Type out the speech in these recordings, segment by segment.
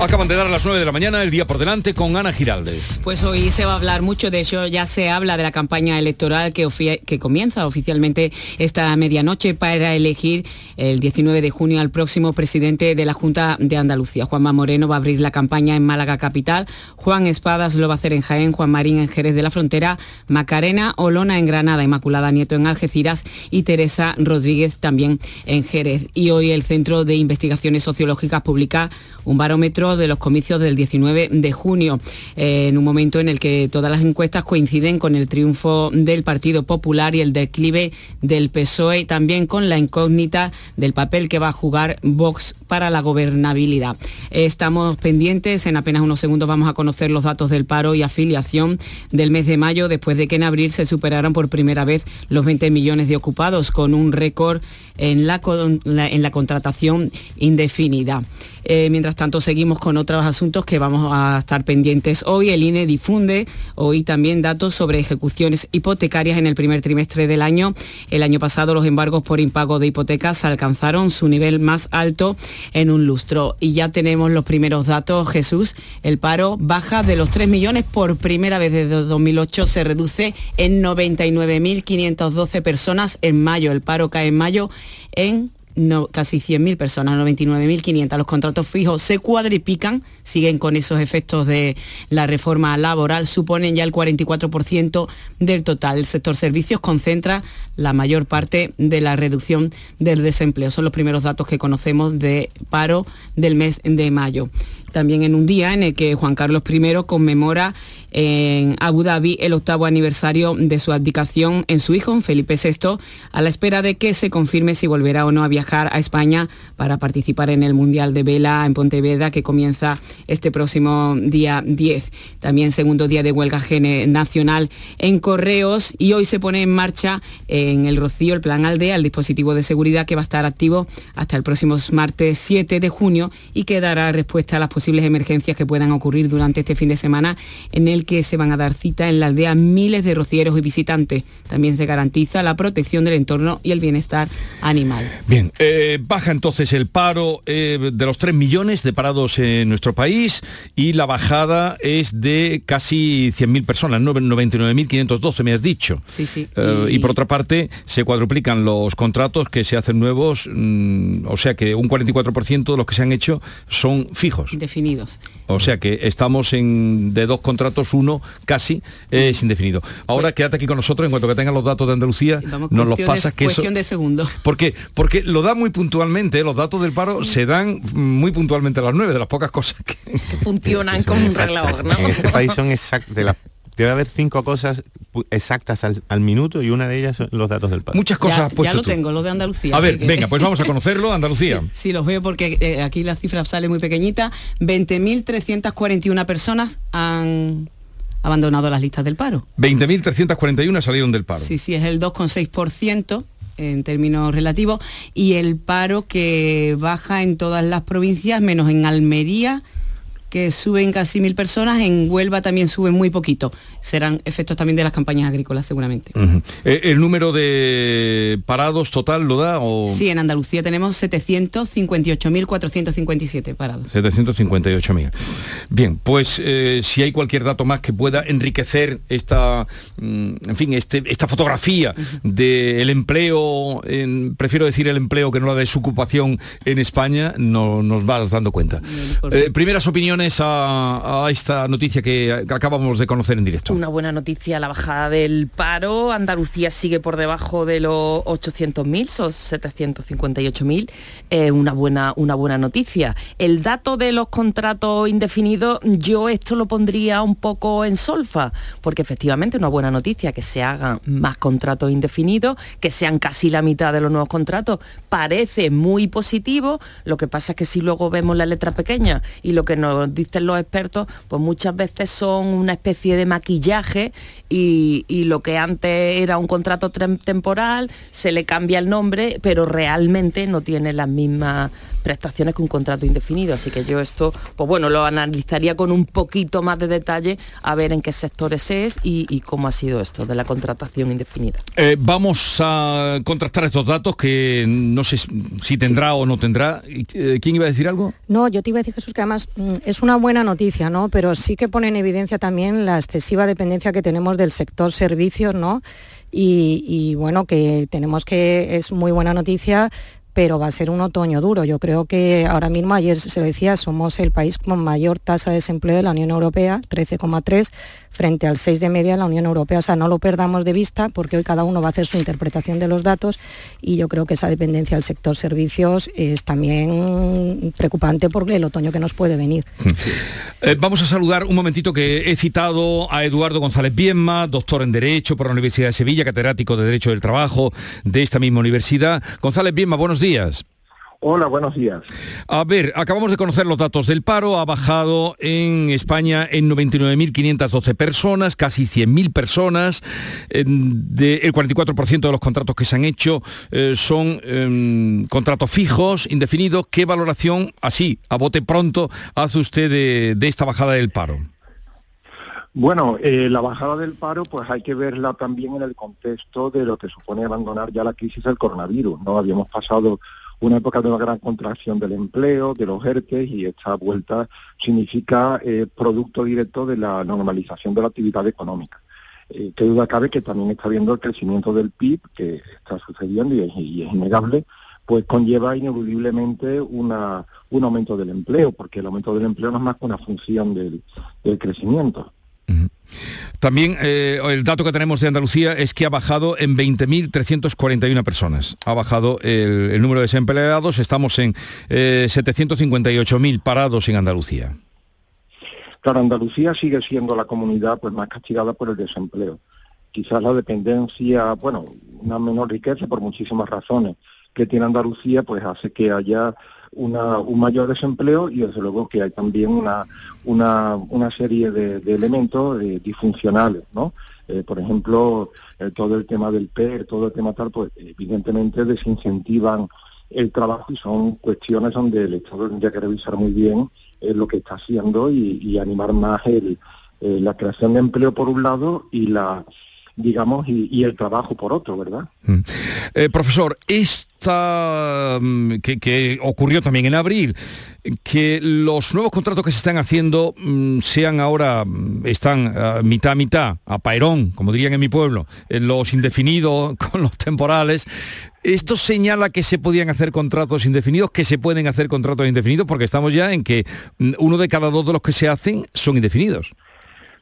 Acaban de dar a las 9 de la mañana, el día por delante, con Ana Giraldez. Pues hoy se va a hablar mucho, de hecho ya se habla de la campaña electoral que, que comienza oficialmente esta medianoche para elegir el 19 de junio al próximo presidente de la Junta de Andalucía. Juanma Moreno va a abrir la campaña en Málaga Capital, Juan Espadas lo va a hacer en Jaén, Juan Marín en Jerez de la Frontera, Macarena Olona en Granada, Inmaculada Nieto en Algeciras y Teresa Rodríguez también en Jerez. Y hoy el Centro de Investigaciones Sociológicas publica un barómetro de los comicios del 19 de junio, eh, en un momento en el que todas las encuestas coinciden con el triunfo del Partido Popular y el declive del PSOE, también con la incógnita del papel que va a jugar Vox para la gobernabilidad. Estamos pendientes, en apenas unos segundos vamos a conocer los datos del paro y afiliación del mes de mayo, después de que en abril se superaron por primera vez los 20 millones de ocupados, con un récord en la, en la contratación indefinida. Eh, mientras tanto, seguimos con otros asuntos que vamos a estar pendientes hoy. El INE difunde hoy también datos sobre ejecuciones hipotecarias en el primer trimestre del año. El año pasado los embargos por impago de hipotecas alcanzaron su nivel más alto en un lustro. Y ya tenemos los primeros datos, Jesús. El paro baja de los 3 millones por primera vez desde 2008. Se reduce en 99.512 personas en mayo. El paro cae en mayo en no, casi 100.000 personas, 99.500. Los contratos fijos se cuadripican, siguen con esos efectos de la reforma laboral, suponen ya el 44% del total. El sector servicios concentra la mayor parte de la reducción del desempleo. Son los primeros datos que conocemos de paro del mes de mayo también en un día en el que Juan Carlos I conmemora en Abu Dhabi el octavo aniversario de su abdicación en su hijo, Felipe VI, a la espera de que se confirme si volverá o no a viajar a España para participar en el Mundial de Vela en Pontevedra que comienza este próximo día 10. También segundo día de huelga nacional en Correos y hoy se pone en marcha en el Rocío el Plan Aldea, el dispositivo de seguridad que va a estar activo hasta el próximo martes 7 de junio y que dará respuesta a las posibles emergencias que puedan ocurrir durante este fin de semana en el que se van a dar cita en la aldea miles de rocieros y visitantes. También se garantiza la protección del entorno y el bienestar animal. Bien, eh, baja entonces el paro eh, de los 3 millones de parados en nuestro país y la bajada es de casi 100.000 personas, 99.512 me has dicho. Sí, sí. Eh, y... por otra parte se cuadruplican los contratos que se hacen nuevos, mm, o sea que un 44% de los que se han hecho son fijos O sea que estamos en de dos contratos, uno casi es indefinido. Ahora quédate aquí con nosotros, en cuanto que tengan los datos de Andalucía, nos los pasas que cuestión de segundo. Porque, porque lo da muy puntualmente, los datos del paro se dan muy puntualmente a las nueve, de las pocas cosas que, funcionan como un reloj, ¿no? En este país son exactas, de las debe haber cinco cosas exactas al, minuto y una de ellas son los datos del paro. Muchas cosas ya, ya lo tengo, lo de Andalucía. A ver, venga, pues vamos a conocerlo, Andalucía. sí, los veo porque eh, aquí la cifra sale muy pequeñita. 20.341 personas han abandonado las listas del paro. 20.341 salieron del paro. Sí, sí, es el 2,6% en términos relativos y el paro que baja en todas las provincias menos en Almería que suben casi mil personas, en Huelva también suben muy poquito. Serán efectos también de las campañas agrícolas seguramente. Eh, ¿El número de parados total lo da? O... Sí, en Andalucía tenemos 758.457 parados. 758.000. Bien, pues eh, si hay cualquier dato más que pueda enriquecer esta, mm, en fin, este, esta fotografía del empleo, prefiero decir el empleo que no la desocupación en España, no, nos vas dando cuenta. Eh, primeras opiniones a, esta noticia que acabamos de conocer en directo? Una buena noticia, la bajada del paro. Andalucía sigue por debajo de los 800.000, son 758.000. Eh, una, buena, una buena noticia. El dato de los contratos indefinidos, yo esto lo pondría un poco en solfa, porque efectivamente una buena noticia que se hagan más contratos indefinidos, que sean casi la mitad de los nuevos contratos, parece muy positivo. Lo que pasa es que si luego vemos la letra pequeña y lo que nos dicen los expertos, pues muchas veces son una especie de maquillaje y, lo que antes era un contrato temporal, se le cambia el nombre, pero realmente no tiene las mismas prestaciones que un contrato indefinido. Así que yo esto, pues bueno, lo analizaría con un poquito más de detalle a ver en qué sectores es y, cómo ha sido esto de la contratación indefinida. Eh, vamos a contrastar estos datos que no sé si tendrá o no tendrá. Eh, ¿Quién iba a decir algo? No, yo te iba a decir, Jesús, que además mm, es una buena noticia, ¿no? Pero sí que pone en evidencia también la excesiva dependencia que tenemos del sector servicios, ¿no? y, bueno, que tenemos que, es muy buena noticia pero va a ser un otoño duro. Yo creo que ahora mismo, ayer se decía, somos el país con mayor tasa de desempleo de la Unión Europea, 13,3, frente al 6 de media de la Unión Europea. O sea, no lo perdamos de vista porque hoy cada uno va a hacer su interpretación de los datos y yo creo que esa dependencia del sector servicios es también preocupante por el otoño que nos puede venir. Eh, vamos a saludar un momentito que he citado a Eduardo González Bienma, doctor en Derecho por la Universidad de Sevilla, catedrático de Derecho del Trabajo de esta misma universidad. González Bienma, buenos días. Hola, buenos días. A ver, acabamos de conocer los datos del paro. Ha bajado en España en 99.512 personas, casi 100.000 personas. De, el 44% de los contratos que se han hecho eh, son em, contratos fijos, indefinidos. ¿Qué valoración, así, a bote pronto, hace usted de, esta bajada del paro? Bueno, eh, la bajada del paro pues hay que verla también en el contexto de lo que supone abandonar ya la crisis del coronavirus. No habíamos pasado una época de una gran contracción del empleo, de los ERTES y esta vuelta significa eh, producto directo de la normalización de la actividad económica. Eh, qué duda cabe que también está viendo el crecimiento del PIB que está sucediendo y es, innegable, pues conlleva ineludiblemente una, un aumento del empleo, porque el aumento del empleo no es más que una función del crecimiento. También eh, el dato que tenemos de Andalucía es que ha bajado en 20.341 personas. Ha bajado el, número de desempleados, estamos en 758.000 eh, parados en Andalucía. Claro, Andalucía sigue siendo la comunidad pues, más castigada por el desempleo. Quizás la dependencia, bueno, una menor riqueza por muchísimas razones que tiene Andalucía, pues hace que haya un mayor desempleo y desde luego que hay también una, una, serie de, elementos eh, disfuncionales, ¿no? Eh, por ejemplo, eh, todo el tema del PER, todo el tema tal, pues evidentemente desincentivan el trabajo y son cuestiones donde el Estado tendría que revisar muy bien lo que está haciendo y, animar más el, la creación de empleo por un lado y la digamos, y, el trabajo por otro, ¿verdad? Mm. Eh, profesor, esta mm, que, ocurrió también en abril, que los nuevos contratos que se están haciendo mm, sean ahora, están mitad a mitad, a paerón, como dirían en mi pueblo, los indefinidos con los temporales, ¿Esto señala que se podían hacer contratos indefinidos, que se pueden hacer contratos indefinidos? Porque estamos ya en que uno de cada dos de los que se hacen son indefinidos.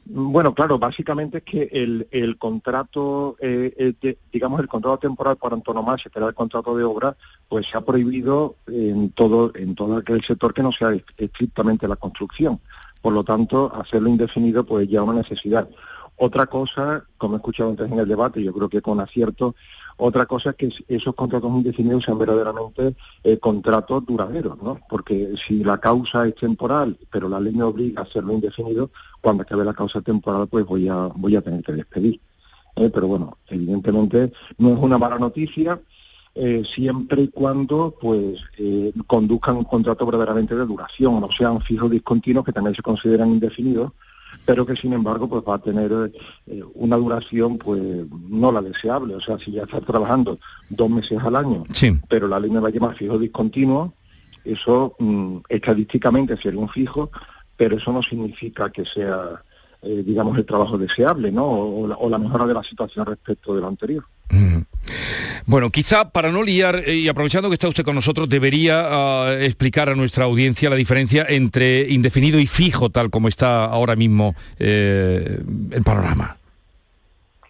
Bueno, claro, básicamente es que el, contrato, eh, eh, digamos, el contrato temporal por antonomasia, que era el contrato de obra, pues se ha prohibido en todo, en todo aquel sector que no sea estrictamente la construcción. Por lo tanto, hacerlo indefinido pues ya una necesidad. Otra cosa, como he escuchado antes en el debate, yo creo que con acierto, otra cosa es que esos contratos indefinidos sean verdaderamente eh, contratos duraderos, ¿no? Porque si la causa es temporal, pero la ley me obliga a hacerlo indefinido, cuando acabe la causa temporal, pues voy a, voy a tener que despedir. ¿eh? Pero bueno, evidentemente no es una mala noticia, eh, siempre y cuando pues conduzcan un contrato verdaderamente de duración, no sean fijos discontinuos que también se consideran indefinidos, pero que sin embargo pues va a tener eh, una duración pues no la deseable, o sea, si ya está trabajando dos meses al año, pero la ley me va a llamar fijo discontinuo, eso mm, estadísticamente sería un fijo, pero eso no significa que sea, eh, digamos, el trabajo deseable, ¿no? o la mejora de la situación respecto de lo anterior. Bueno, quizá para no liar, eh, y aprovechando que está usted con nosotros, debería ah, explicar a nuestra audiencia la diferencia entre indefinido y fijo, tal como está ahora mismo eh, el panorama.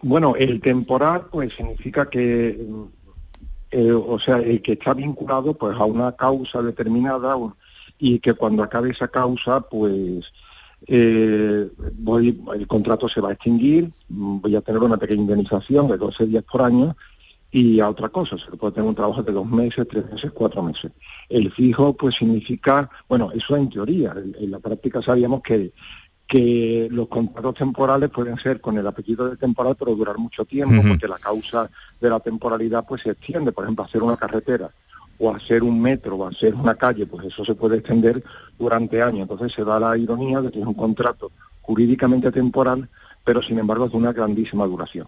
Bueno, el temporal pues significa que, eh, o sea, el que está vinculado pues a una causa determinada y que cuando acabe esa causa pues eh, voy, el contrato se va a extinguir, voy a tener una pequeña indemnización de 12 días por año y a otra cosa, se puede tener un trabajo de dos meses, tres meses, cuatro meses. El fijo pues significa, bueno, eso en teoría, en, la práctica sabíamos que que los contratos temporales pueden ser con el apellido de temporal pero durar mucho tiempo porque la causa de la temporalidad pues se extiende, por ejemplo, hacer una carretera o hacer un metro o hacer una calle, pues eso se puede extender durante años. Entonces se da la ironía de que es un contrato jurídicamente temporal, pero sin embargo es de una grandísima duración.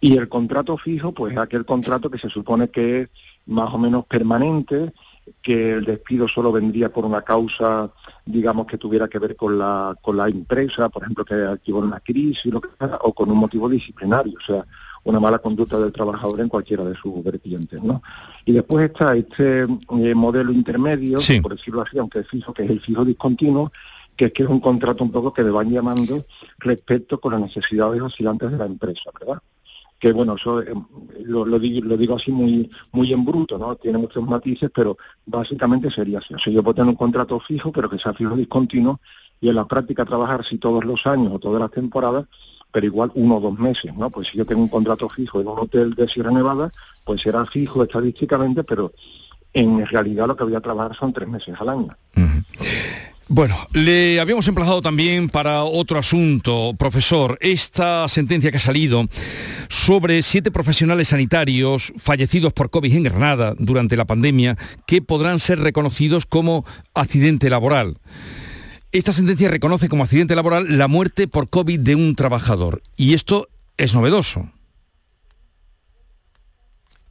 Y el contrato fijo, pues es aquel contrato que se supone que es más o menos permanente, que el despido solo vendría por una causa, digamos, que tuviera que ver con la, con la empresa, por ejemplo, que activó una crisis, o con un motivo disciplinario, una mala conducta del trabajador en cualquiera de sus vertientes, ¿no? Y después está este eh, modelo intermedio, por decirlo así, aunque es fijo, que es el fijo discontinuo, que es que es un contrato un poco que le van llamando respecto con las necesidades oscilantes de la empresa, ¿verdad? Que bueno, eso eh, lo, digo, lo, digo, así muy muy en bruto, ¿no? Tiene muchos matices, pero básicamente sería así. O sea, yo puedo tener un contrato fijo, pero que sea fijo discontinuo, y en la práctica trabajar si todos los años o todas las temporadas, pero igual uno o dos meses, ¿no? Pues si yo tengo un contrato fijo en un hotel de Sierra Nevada, pues será fijo estadísticamente, pero en realidad lo que voy a trabajar son tres meses al año. Bueno, le habíamos emplazado también para otro asunto, profesor, esta sentencia que ha salido sobre siete profesionales sanitarios fallecidos por COVID en Granada durante la pandemia que podrán ser reconocidos como accidente laboral. Esta sentencia reconoce como accidente laboral la muerte por COVID de un trabajador. Y esto es novedoso.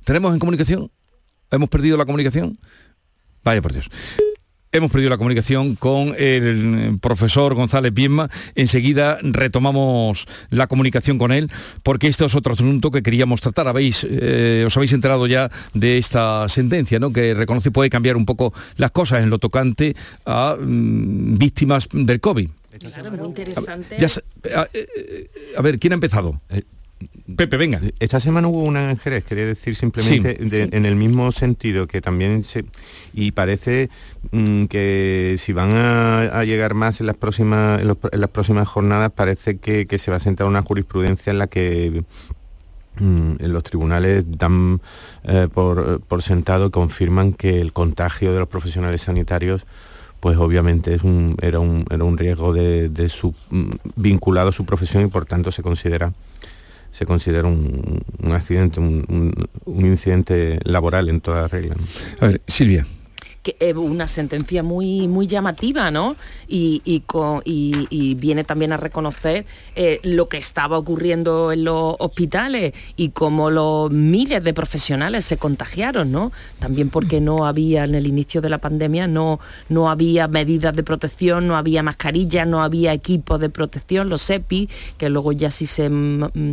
¿Tenemos en comunicación? ¿Hemos perdido la comunicación? Vaya por Dios. Hemos perdido la comunicación con el profesor González Bienma. Enseguida retomamos la comunicación con él, porque este es otro asunto que queríamos tratar. Habéis, eh, os habéis enterado ya de esta sentencia, ¿no? que reconoce puede cambiar un poco las cosas en lo tocante a mm, víctimas del COVID. Claro, muy interesante. a, eh, a, ver, ¿quién ha empezado? Pepe, venga. Esta semana hubo una en Jerez, quería decir simplemente en el mismo sentido que también se... Y parece mm, que si van a, llegar más en las próximas, en, las próximas jornadas, parece que, se va a sentar una jurisprudencia en la que mm, en los tribunales dan eh, por, por, sentado y confirman que el contagio de los profesionales sanitarios pues obviamente es un, era, un, era un riesgo de, su, mm, vinculado a su profesión y por tanto se considera se considera un, accidente, un, incidente laboral en toda regla. A ver, Silvia que es una sentencia muy, muy llamativa, ¿no? Y, y, viene también a reconocer eh, lo que estaba ocurriendo en los hospitales y cómo los miles de profesionales se contagiaron, ¿no? También porque no había, en el inicio de la pandemia, no, no había medidas de protección, no había mascarillas, no había equipos de protección, los EPI, que luego ya sí se,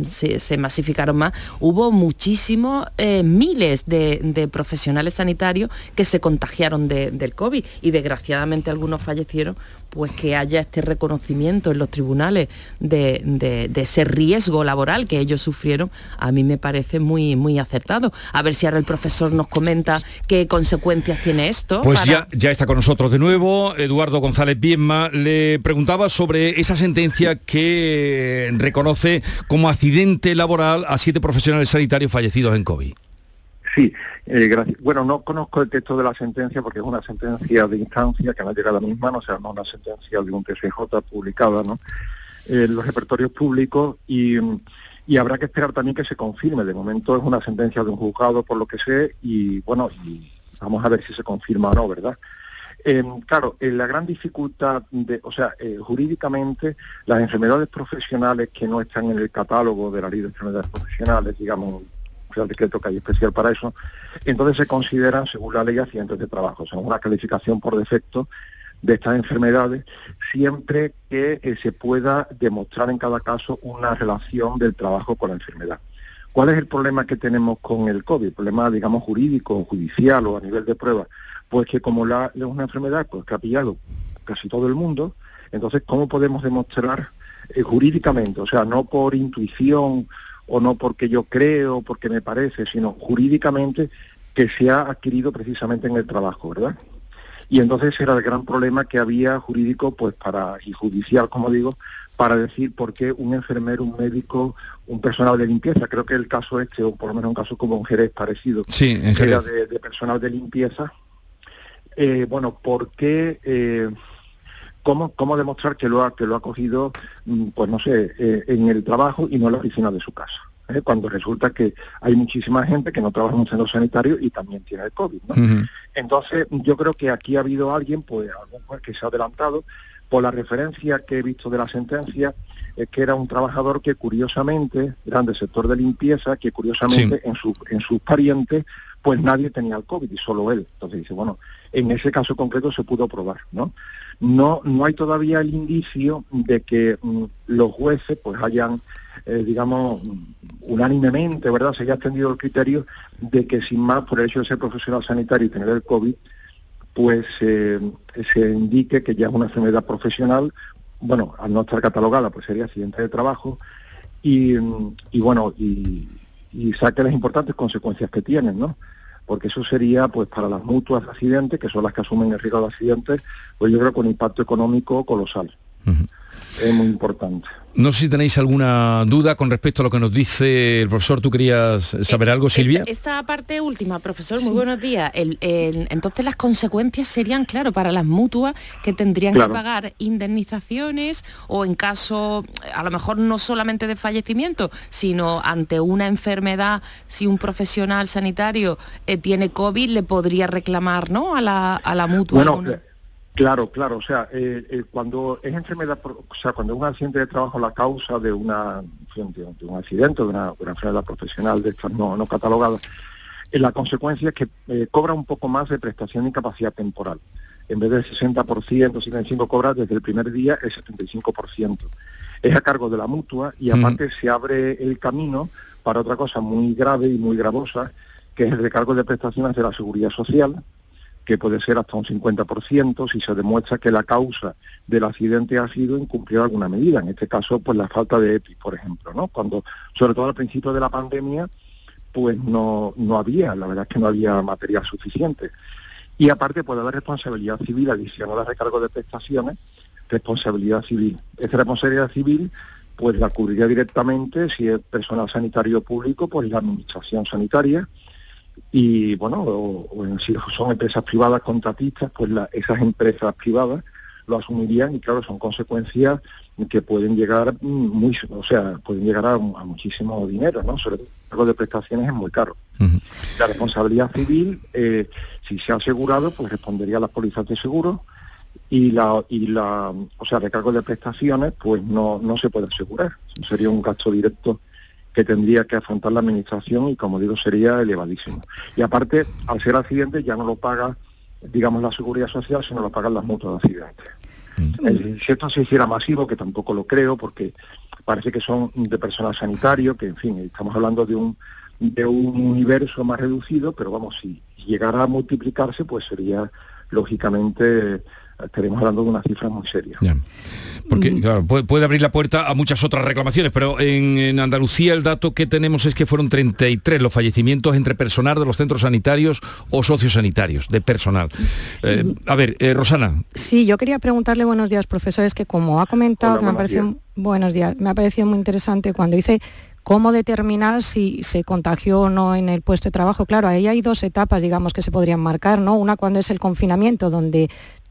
se, masificaron más. Hubo muchísimos, eh, miles de profesionales sanitarios que se contagiaron del COVID y desgraciadamente algunos fallecieron, pues que haya este reconocimiento en los tribunales de, ese riesgo laboral que ellos sufrieron, a mí me parece muy, muy acertado. A ver si ahora el profesor nos comenta qué consecuencias tiene esto. Pues ya, ya está con nosotros de nuevo Eduardo González Bienma. Le preguntaba sobre esa sentencia que reconoce como accidente laboral a siete profesionales sanitarios fallecidos en COVID. Sí, eh, bueno, no conozco el texto de la sentencia porque es una sentencia de instancia que no ha llegado a mis manos, o sea, no una sentencia de un TCJ publicada ¿no? en los repertorios públicos y, habrá que esperar también que se confirme. De momento es una sentencia de un juzgado, por lo que sé, y bueno, y vamos a ver si se confirma o no, ¿verdad? Eh, claro, eh, la gran dificultad, de, o sea, jurídicamente, las enfermedades profesionales que no están en el catálogo de la ley de enfermedades profesionales, digamos, el decreto que hay especial para eso, entonces se consideran, según la ley, accidentes de trabajo, o sea, una calificación por defecto de estas enfermedades, siempre que eh, se pueda demostrar en cada caso una relación del trabajo con la enfermedad. ¿Cuál es el problema que tenemos con el COVID? Problema, digamos, jurídico, judicial o a nivel de prueba. Pues que como la, es una enfermedad pues, que ha pillado casi todo el mundo, entonces, ¿cómo podemos demostrar eh, jurídicamente? O sea, no por intuición o no porque yo creo, porque me parece, sino jurídicamente que se ha adquirido precisamente en el trabajo, ¿verdad? Y entonces era el gran problema que había jurídico, pues para, y judicial, como digo, para decir por qué un enfermero, un médico, un personal de limpieza, creo que el caso este, o por lo menos un caso como un Jerez parecido, sí, en Jerez. era de, personal de limpieza, eh, bueno, ¿por qué eh, cómo, cómo demostrar que lo ha, que lo ha cogido, mm, pues no sé, eh, en el trabajo y no en la oficina de su casa. ¿eh? cuando resulta que hay muchísima gente que no trabaja en un centro sanitario y también tiene el COVID. ¿no? Entonces, yo creo que aquí ha habido alguien, pues, algún juez que se ha adelantado, por la referencia que he visto de la sentencia, es que era un trabajador que curiosamente, era del sector de limpieza, que curiosamente en, su, en sus parientes, pues nadie tenía el COVID y solo él. Entonces dice, bueno, en ese caso concreto se pudo probar, ¿no? No, no hay todavía el indicio de que mm, los jueces pues hayan eh, digamos, unánimemente, ¿verdad? Se haya extendido el criterio de que sin más, por el hecho de ser profesional sanitario y tener el COVID, pues eh, se indique que ya es una enfermedad profesional, bueno, al no estar catalogada, pues sería accidente de trabajo, y, bueno, y, saque las importantes consecuencias que tienen, ¿no? Porque eso sería, pues, para las mutuas de accidentes, que son las que asumen el riesgo de accidentes, pues yo creo un impacto económico colosal es muy importante. No sé si tenéis alguna duda con respecto a lo que nos dice el profesor. ¿Tú querías saber eh, algo, Silvia? Esta, parte última, profesor, muy buenos días. entonces las consecuencias serían, claro, para las mutuas que tendrían que pagar indemnizaciones o en caso, a lo mejor no solamente de fallecimiento, sino ante una enfermedad, si un profesional sanitario eh, tiene COVID, le podría reclamar ¿no? a, la, a la mutua. Claro, claro, o sea, eh, eh, cuando es enfermedad, o sea, cuando es un accidente de trabajo la causa de una de un accidente, de una, enfermedad profesional de estas no, no catalogadas, eh, la consecuencia es que cobra un poco más de prestación y capacidad temporal. En vez del 60%, 75% cobra desde el primer día el 75%. Es a cargo de la mutua y aparte se abre el camino para otra cosa muy grave y muy gravosa, que es el recargo de prestaciones de la seguridad social, que puede ser hasta un 50% si se demuestra que la causa del accidente ha sido incumplir alguna medida, en este caso pues la falta de EPI, por ejemplo, ¿no? Cuando, sobre todo al principio de la pandemia, pues no, no había, la verdad es que no había material suficiente. Y aparte puede haber responsabilidad civil adicional a recargo de prestaciones, responsabilidad civil. Esta responsabilidad civil pues la cubriría directamente si es personal sanitario público, pues la administración sanitaria, y bueno, o, si son empresas privadas contratistas, pues esas empresas privadas lo asumirían y claro, son consecuencias que pueden llegar muy, o sea, pueden llegar a, muchísimo dinero, ¿no? Sobre todo de prestaciones es muy caro. La responsabilidad civil, eh, si se ha asegurado, pues respondería a las pólizas de seguro y la, y la, o sea, recargo de prestaciones, pues no, no se puede asegurar. Sería un gasto directo que tendría que afrontar la administración y como digo sería elevadísimo. Y aparte, al ser accidente ya no lo paga, digamos, la seguridad social, sino lo pagan las mutuas de accidentes. Mm. Si esto se hiciera masivo, que tampoco lo creo, porque parece que son de personal sanitario, que en fin, estamos hablando de un de un universo más reducido, pero vamos, si llegara a multiplicarse, pues sería lógicamente estaremos hablando de una cifra muy seria. Porque puede, abrir la puerta a muchas otras reclamaciones, pero en, Andalucía el dato que tenemos es que fueron 33 los fallecimientos entre personal de los centros sanitarios o sociosanitarios, de personal. Eh, a ver, eh, Rosana. Sí, yo quería preguntarle buenos días, profesor, que como ha comentado, me ha parecido, buenos días, me ha parecido muy interesante cuando dice cómo determinar si se contagió o no en el puesto de trabajo. Claro, ahí hay dos etapas, digamos, que se podrían marcar, ¿no? Una cuando es el confinamiento, donde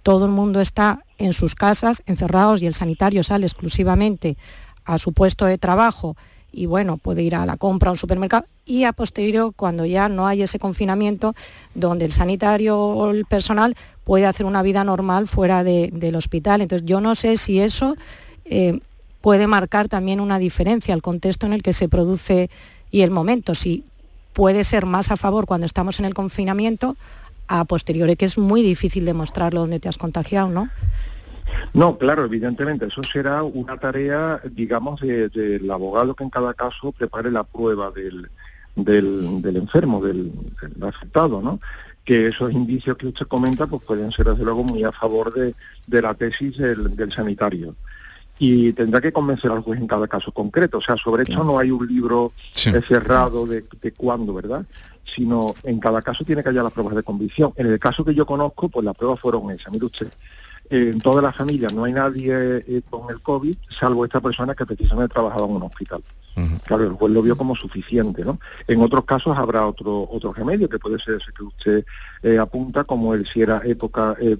todo el mundo está en sus casas encerrados y el sanitario sale exclusivamente a su puesto de trabajo y bueno, puede ir a la compra a un supermercado y a posteriori cuando ya no hay ese confinamiento donde el sanitario o el personal puede hacer una vida normal fuera del hospital. Entonces yo no sé si eso eh, puede marcar también una diferencia, el contexto en el que se produce y el momento, si puede ser más a favor cuando estamos en el confinamiento a posteriori, que es muy difícil demostrarlo donde te has contagiado, ¿no? No, claro, evidentemente, eso será una tarea, digamos, del abogado que en cada caso prepare la prueba del, del, enfermo, del, afectado, ¿no? Que esos indicios que usted comenta, pues pueden ser, desde luego, muy a favor de, la tesis del, sanitario y tendrá que convencer al juez en cada caso concreto. O sea, sobre eso no hay un libro cerrado de, de cuándo, ¿verdad? Sino en cada caso tiene que haya las pruebas de convicción. En el caso que yo conozco, pues las pruebas fueron esas. Mire usted, en toda la familia no hay nadie eh, con el COVID, salvo esta persona que precisamente trabajaba en un hospital. Claro, el juez lo vio como suficiente, ¿no? En otros casos habrá otro otro remedio, que puede ser ese que usted eh, apunta, como el si era época eh,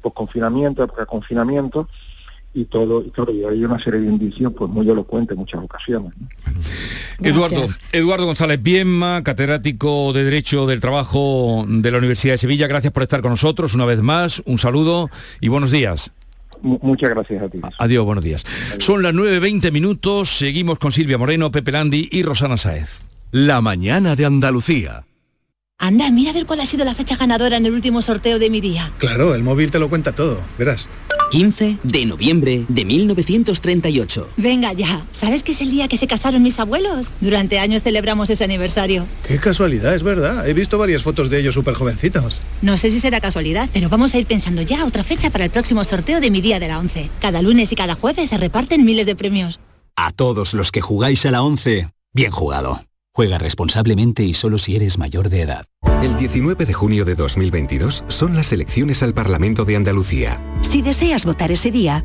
post-confinamiento, época de confinamiento, y todo, y claro, y hay una serie de indicios pues muy elocuentes en muchas ocasiones. Eduardo, Eduardo González Bienma, catedrático de Derecho del Trabajo de la Universidad de Sevilla, gracias por estar con nosotros una vez más, un saludo y buenos días. muchas gracias a ti. Adiós, buenos días. Son las 9.20 minutos, seguimos con Silvia Moreno, Pepe Landi y Rosana Saez. La mañana de Andalucía. Anda, mira a ver cuál ha sido la fecha ganadora en el último sorteo de mi día. Claro, el móvil te lo cuenta todo, verás. 15 de noviembre de 1938. Venga ya, ¿sabes que es el día que se casaron mis abuelos? Durante años celebramos ese aniversario. Qué casualidad, es verdad. He visto varias fotos de ellos súper jovencitos. No sé si será casualidad, pero vamos a ir pensando ya otra fecha para el próximo sorteo de mi día de la 11. Cada lunes y cada jueves se reparten miles de premios. A todos los que jugáis a la 11, bien jugado. Juega responsablemente y solo si eres mayor de edad. El 19 de junio de 2022 son las elecciones al Parlamento de Andalucía. Si deseas votar ese día,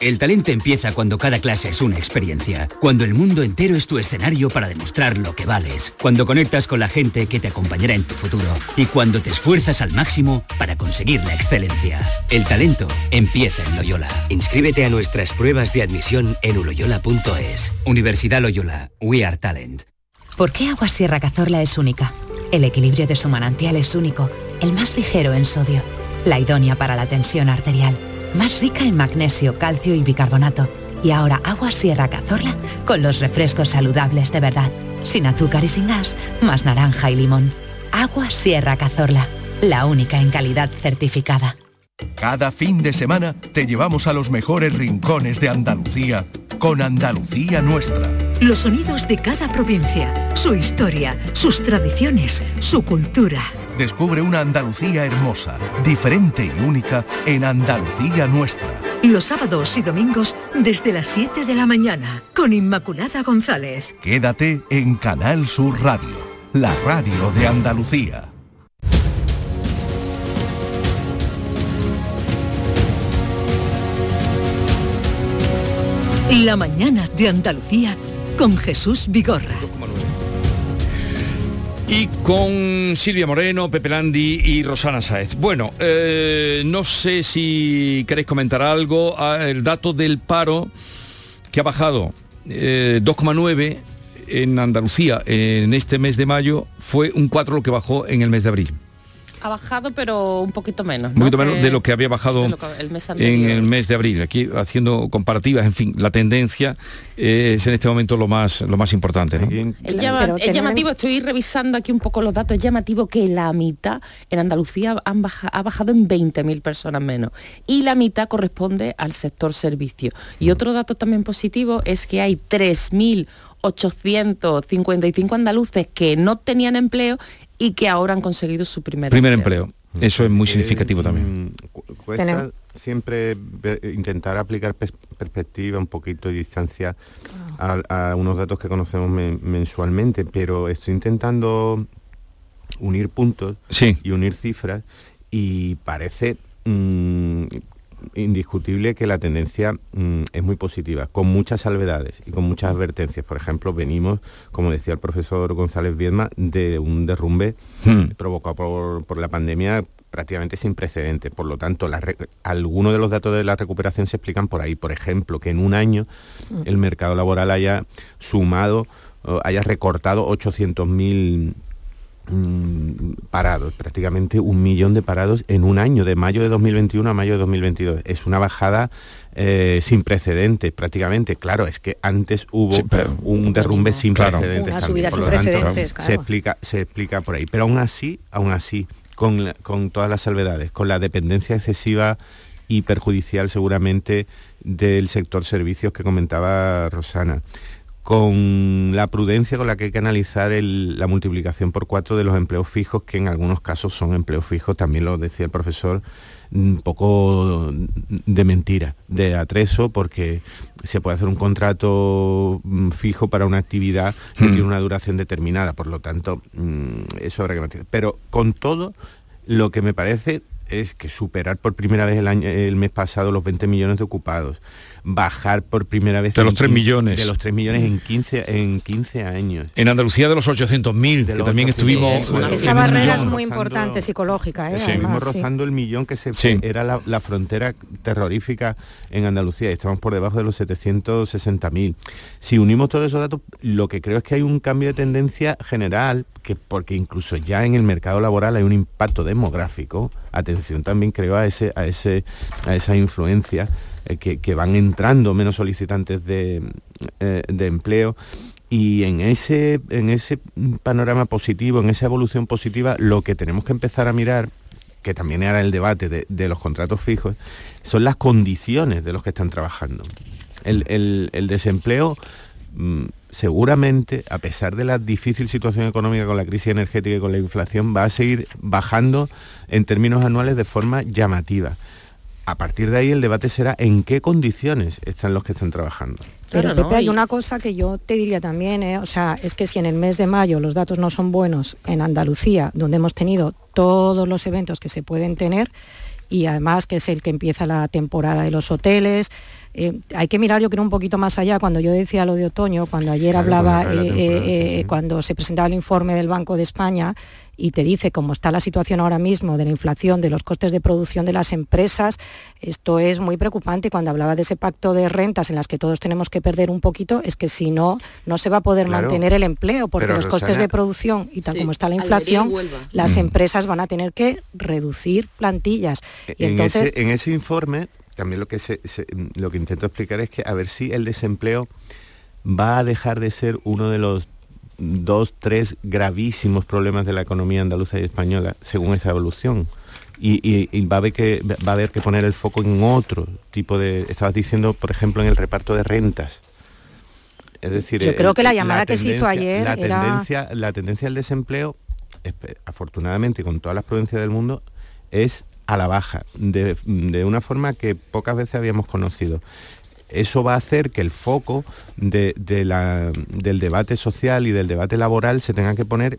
El talento empieza cuando cada clase es una experiencia, cuando el mundo entero es tu escenario para demostrar lo que vales, cuando conectas con la gente que te acompañará en tu futuro y cuando te esfuerzas al máximo para conseguir la excelencia. El talento empieza en Loyola. Inscríbete a nuestras pruebas de admisión en uloyola.es. Universidad Loyola, We Are Talent. ¿Por qué Agua Sierra Cazorla es única? El equilibrio de su manantial es único, el más ligero en sodio, la idónea para la tensión arterial más rica en magnesio, calcio y bicarbonato. Y ahora agua Sierra Cazorla con los refrescos saludables de verdad, sin azúcar y sin gas, más naranja y limón. Agua Sierra Cazorla, la única en calidad certificada. Cada fin de semana te llevamos a los mejores rincones de Andalucía con Andalucía Nuestra. Los sonidos de cada provincia, su historia, sus tradiciones, su cultura. Descubre una Andalucía hermosa, diferente y única en Andalucía Nuestra. Los sábados y domingos desde las 7 de la mañana con Inmaculada González. Quédate en Canal Sur Radio, la radio de Andalucía. La mañana de Andalucía con Jesús Vigorra. Y con Silvia Moreno, Pepe Landi y Rosana Saez. Bueno, eh, no sé si queréis comentar algo. Ah, el dato del paro que ha bajado 2,9 eh, en Andalucía en este mes de mayo fue un 4 lo que bajó en el mes de abril ha bajado, pero un poquito menos. Un poquito menos de lo que había bajado en el mes de abril. Aquí haciendo comparativas, en fin, la tendencia es en este momento lo más, lo más importante. Es, llamativo, estoy revisando aquí un poco los datos, es llamativo que la mitad en Andalucía han ha bajado en 20.000 personas menos y la mitad corresponde al sector servicio. Y mm. otro dato también positivo es que hay 3.855 andaluces que no tenían empleo y que ahora han conseguido su primer, primer empleo. Eso es muy significativo también. Mm, cuesta siempre intentar aplicar perspectiva, un poquito de distancia a, unos datos que conocemos mensualmente, pero estoy intentando unir puntos y unir cifras y parece mm, indiscutible que la tendencia mm, es muy positiva, con muchas salvedades y con muchas advertencias. Por ejemplo, venimos, como decía el profesor González Viedma, de un derrumbe hmm. provocado por, la pandemia prácticamente sin precedentes. Por lo tanto, algunos de los datos de la recuperación se explican por ahí. Por ejemplo, que en un año hmm. el mercado laboral haya sumado, haya recortado 800.000 mm, parados, prácticamente un millón de parados en un año, de mayo de 2021 a mayo de 2022. Es una bajada eh, sin precedentes prácticamente. Claro, es que antes hubo un derrumbe sin precedentes. Una subida sin precedentes, Se explica, se explica por ahí. Pero aún así, aún así, con, con todas las salvedades, con la dependencia excesiva y perjudicial seguramente del sector servicios que comentaba Rosana con la prudencia con la que hay que analizar la multiplicación por cuatro de los empleos fijos, que en algunos casos son empleos fijos, también lo decía el profesor, un poco de mentira, de atreso, porque se puede hacer un contrato mm, fijo para una actividad que hmm. tiene una duración determinada, por lo tanto, mm, eso habrá que mantener. Pero con todo, lo que me parece es que superar por primera vez el, año, el mes pasado los 20 millones de ocupados, bajar por primera vez de los 3 millones. de los 3 millones en 15 en 15 años. En Andalucía de los 800.000 que también estuvimos esa barrera es muy importante psicológica ¿eh? estuvimos rozando el millón que se era la, frontera terrorífica en Andalucía y estamos por debajo de los 760.000 si unimos todos esos datos lo que creo es que hay un cambio de tendencia general que porque incluso ya en el mercado laboral hay un impacto demográfico. Atención también creo a ese a ese a esa influencia eh, que, van entrando menos solicitantes de, eh, empleo y en ese, en ese panorama positivo, en esa evolución positiva, lo que tenemos que empezar a mirar, que también era el debate de, los contratos fijos, son las condiciones de los que están trabajando. El, desempleo mm, seguramente, a pesar de la difícil situación económica con la crisis energética y con la inflación, va a seguir bajando en términos anuales de forma llamativa a partir de ahí el debate será en qué condiciones están los que están trabajando. Pero Pepe, hay una cosa que yo te diría también, ¿eh? o sea, es que si en el mes de mayo los datos no son buenos en Andalucía, donde hemos tenido todos los eventos que se pueden tener, y además que es el que empieza la temporada de los hoteles, eh, hay que mirar yo creo un poquito más allá, cuando yo decía lo de otoño, cuando ayer hablaba, eh, cuando se presentaba el informe del Banco de España, y te dice cómo está la situación ahora mismo de la inflación, de los costes de producción de las empresas, esto es muy preocupante. Cuando hablaba de ese pacto de rentas en las que todos tenemos que perder un poquito, es que si no, no se va a poder mantener el empleo, porque los costes de producción y tal como está la inflación, las mm. empresas van a tener que reducir plantillas. Y en, ese, en ese informe, también lo que, lo que intento explicar es que a ver si el desempleo va a dejar de ser uno de los dos, tres gravísimos problemas de la economía andaluza y española según esa evolución. Y, va, a haber que, va a haber que poner el foco en otro tipo de... Estabas diciendo, por ejemplo, en el reparto de rentas. Es decir, yo creo que la llamada que se hizo ayer la tendencia, la tendencia del desempleo, afortunadamente con todas las provincias del mundo, es a la baja, de, de, una forma que pocas veces habíamos conocido eso va a hacer que el foco del debate social y del debate laboral se tenga que poner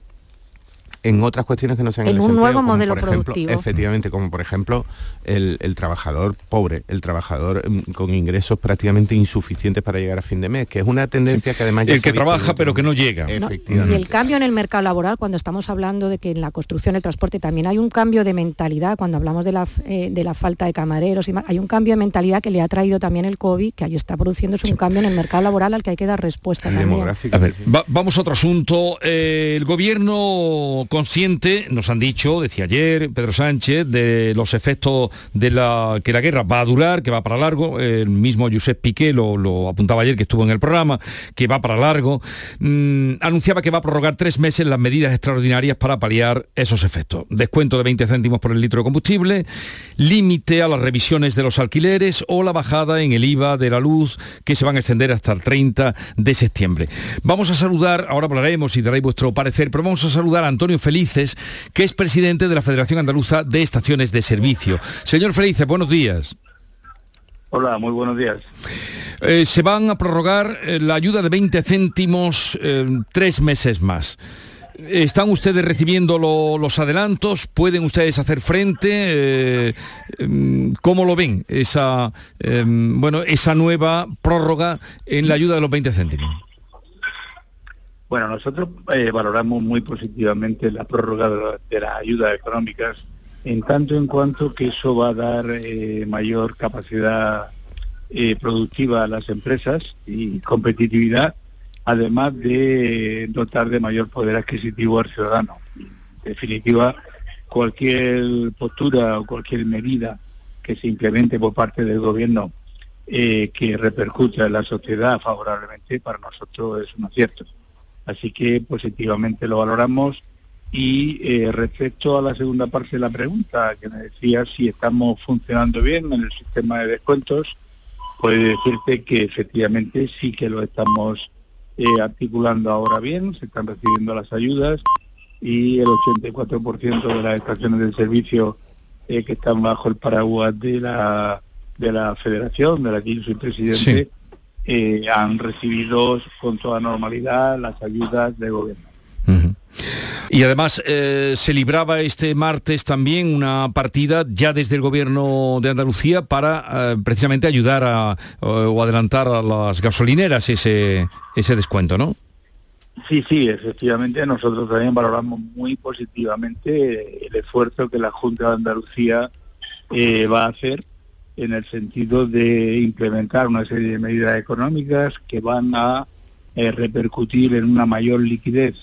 en otras cuestiones que no sean en el un nuevo modelo productivo. efectivamente, como por ejemplo el, trabajador pobre, el trabajador mm, con ingresos prácticamente insuficientes para llegar a fin de mes, que es una tendencia que además ya el que trabaja pero que no llega. y el cambio en el mercado laboral cuando estamos hablando de que en la construcción, el transporte también hay un cambio de mentalidad cuando hablamos de la, eh, de la falta de camareros y hay un cambio de mentalidad que le ha traído también el COVID, que ahí está produciéndose un cambio en el mercado laboral al que hay que dar respuesta también. A ver, vamos a otro asunto. Eh, el gobierno consciente, nos han dicho, decía ayer Pedro Sánchez, de los efectos de la que la guerra va a durar, que va para largo. El mismo Josep Piqué lo, apuntaba ayer que estuvo en el programa, que va para largo. Mm, anunciaba que va a prorrogar tres meses las medidas extraordinarias para paliar esos efectos. Descuento de 20 céntimos por el litro de combustible, límite a las revisiones de los alquileres o la bajada en el IVA de la luz que se van a extender hasta el 30 de septiembre. Vamos a saludar, ahora hablaremos y daréis vuestro parecer, pero vamos a saludar a Antonio Felices, que es presidente de la Federación Andaluza de Estaciones de Servicio. Señor Felices, buenos días. Hola, muy buenos días. Eh, se van a prorrogar eh, la ayuda de 20 céntimos eh, tres meses más. ¿Están ustedes recibiendo los adelantos? ¿Pueden ustedes hacer frente? Em, ¿Cómo lo ven esa, em, bueno, esa nueva prórroga en la ayuda de los 20 céntimos? Bueno, nosotros eh, valoramos muy positivamente la prórroga de, las ayudas económicas, en tanto en cuanto que eso va a dar eh, mayor capacidad eh, productiva a las empresas y competitividad, además de dotar de mayor poder adquisitivo al ciudadano. definitiva, cualquier postura o cualquier medida que se implemente por parte del gobierno que repercuta en la sociedad favorablemente, para nosotros es un acierto. Así que positivamente lo valoramos. Y eh, respecto a la segunda parte de la pregunta, que me decía si estamos funcionando bien en el sistema de descuentos, puede decirte que efectivamente sí que lo estamos eh, articulando ahora bien, se están recibiendo las ayudas y el 84% de las estaciones de servicio que están bajo el paraguas de la de la federación, de la que yo soy presidente, eh, han recibido con toda normalidad las ayudas del gobierno. Y además eh, se libraba este martes también una partida ya desde el gobierno de Andalucía para eh, precisamente ayudar a, o adelantar a las gasolineras ese, ese descuento, ¿no? Sí, sí, efectivamente nosotros también valoramos muy positivamente el esfuerzo que la Junta de Andalucía va a hacer en el sentido de implementar una serie de medidas económicas que van a eh, repercutir en una mayor liquidez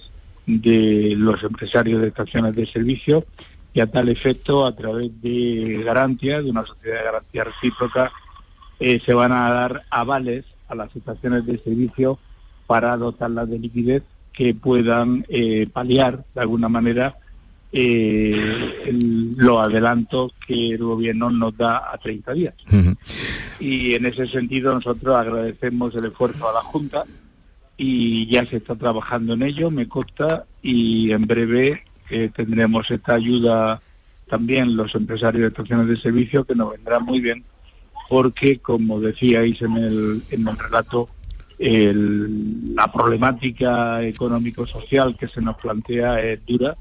de los empresarios de estaciones de servicio y a tal efecto, a través de garantías, de una sociedad de garantía recíproca, eh, se van a dar avales a las estaciones de servicio para dotarlas de liquidez que puedan eh, paliar de alguna manera eh, los adelantos que el gobierno nos da a 30 días. Y en ese sentido nosotros agradecemos el esfuerzo a la Junta y ya se está trabajando en ello, me consta, y en breve eh, tendremos esta ayuda también los empresarios de estaciones de servicio que nos vendrá muy bien porque, como decíais en el, en el relato, la problemática económico-social que se nos plantea es dura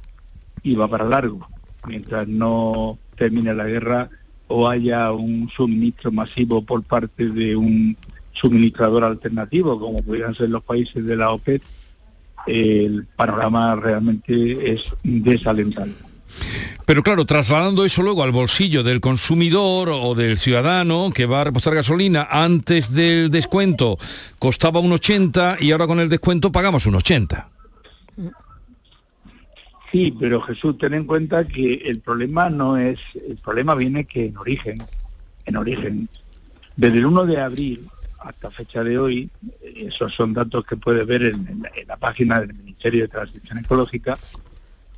y va para largo. Mientras no termine la guerra o haya un suministro masivo por parte de un suministrador alternativo, como podrían ser los países de la OPEP, el panorama realmente es desalentante. Pero claro, trasladando eso luego al bolsillo del consumidor o del ciudadano que va a repostar gasolina, antes del descuento costaba un 80 y ahora con el descuento pagamos un 80. Sí, pero Jesús, ten en cuenta que el problema no es, el problema viene que en origen, en origen, desde el 1 de abril hasta fecha de hoy, esos son datos que puedes ver en, la, página del Ministerio de Transición Ecológica,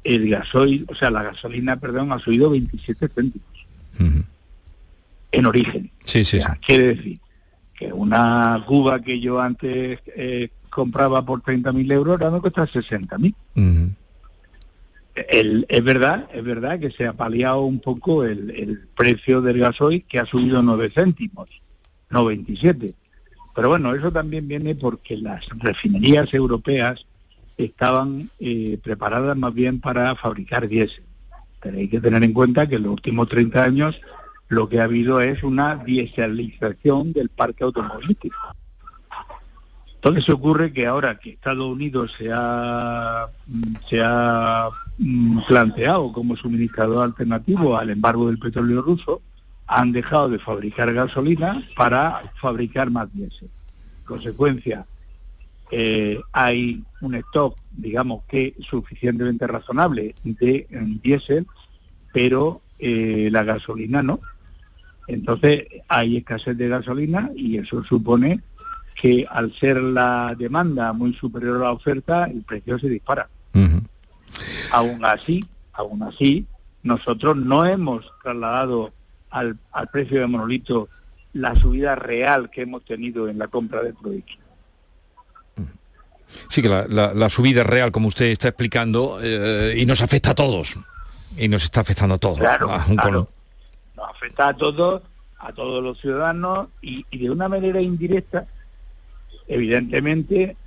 el gasoil, o sea, la gasolina, perdón, ha subido 27 céntimos. En origen. Sí, sí, Quiere decir que una cuba que yo antes eh, compraba por 30.000 euros ahora me cuesta 60.000 es verdad, es verdad que se ha paliado un poco el, precio del gasoil que ha subido 9 céntimos, no 27. Pero bueno, eso también viene porque las refinerías europeas estaban eh, preparadas más bien para fabricar diésel. Pero hay que tener en cuenta que en los últimos 30 años lo que ha habido es una dieselización del parque automovilístico. Entonces ocurre que ahora que Estados Unidos se ha, se ha mm, planteado como suministrador alternativo al embargo del petróleo ruso, han dejado de fabricar gasolina para fabricar más diésel. Consecuencia, eh, hay un stock, digamos que suficientemente razonable de diésel, pero eh, la gasolina no. Entonces hay escasez de gasolina y eso supone que al ser la demanda muy superior a la oferta, el precio se dispara. Aún así, aún así, nosotros no hemos trasladado al, precio de monolito la subida real que hemos tenido en la compra de productos. Sí, que la, subida real, como usted está explicando, eh, y nos afecta a todos. Y nos está afectando a todos. Claro, Nos afecta a todos, a todos los ciudadanos, y de una manera indirecta Evidentemente,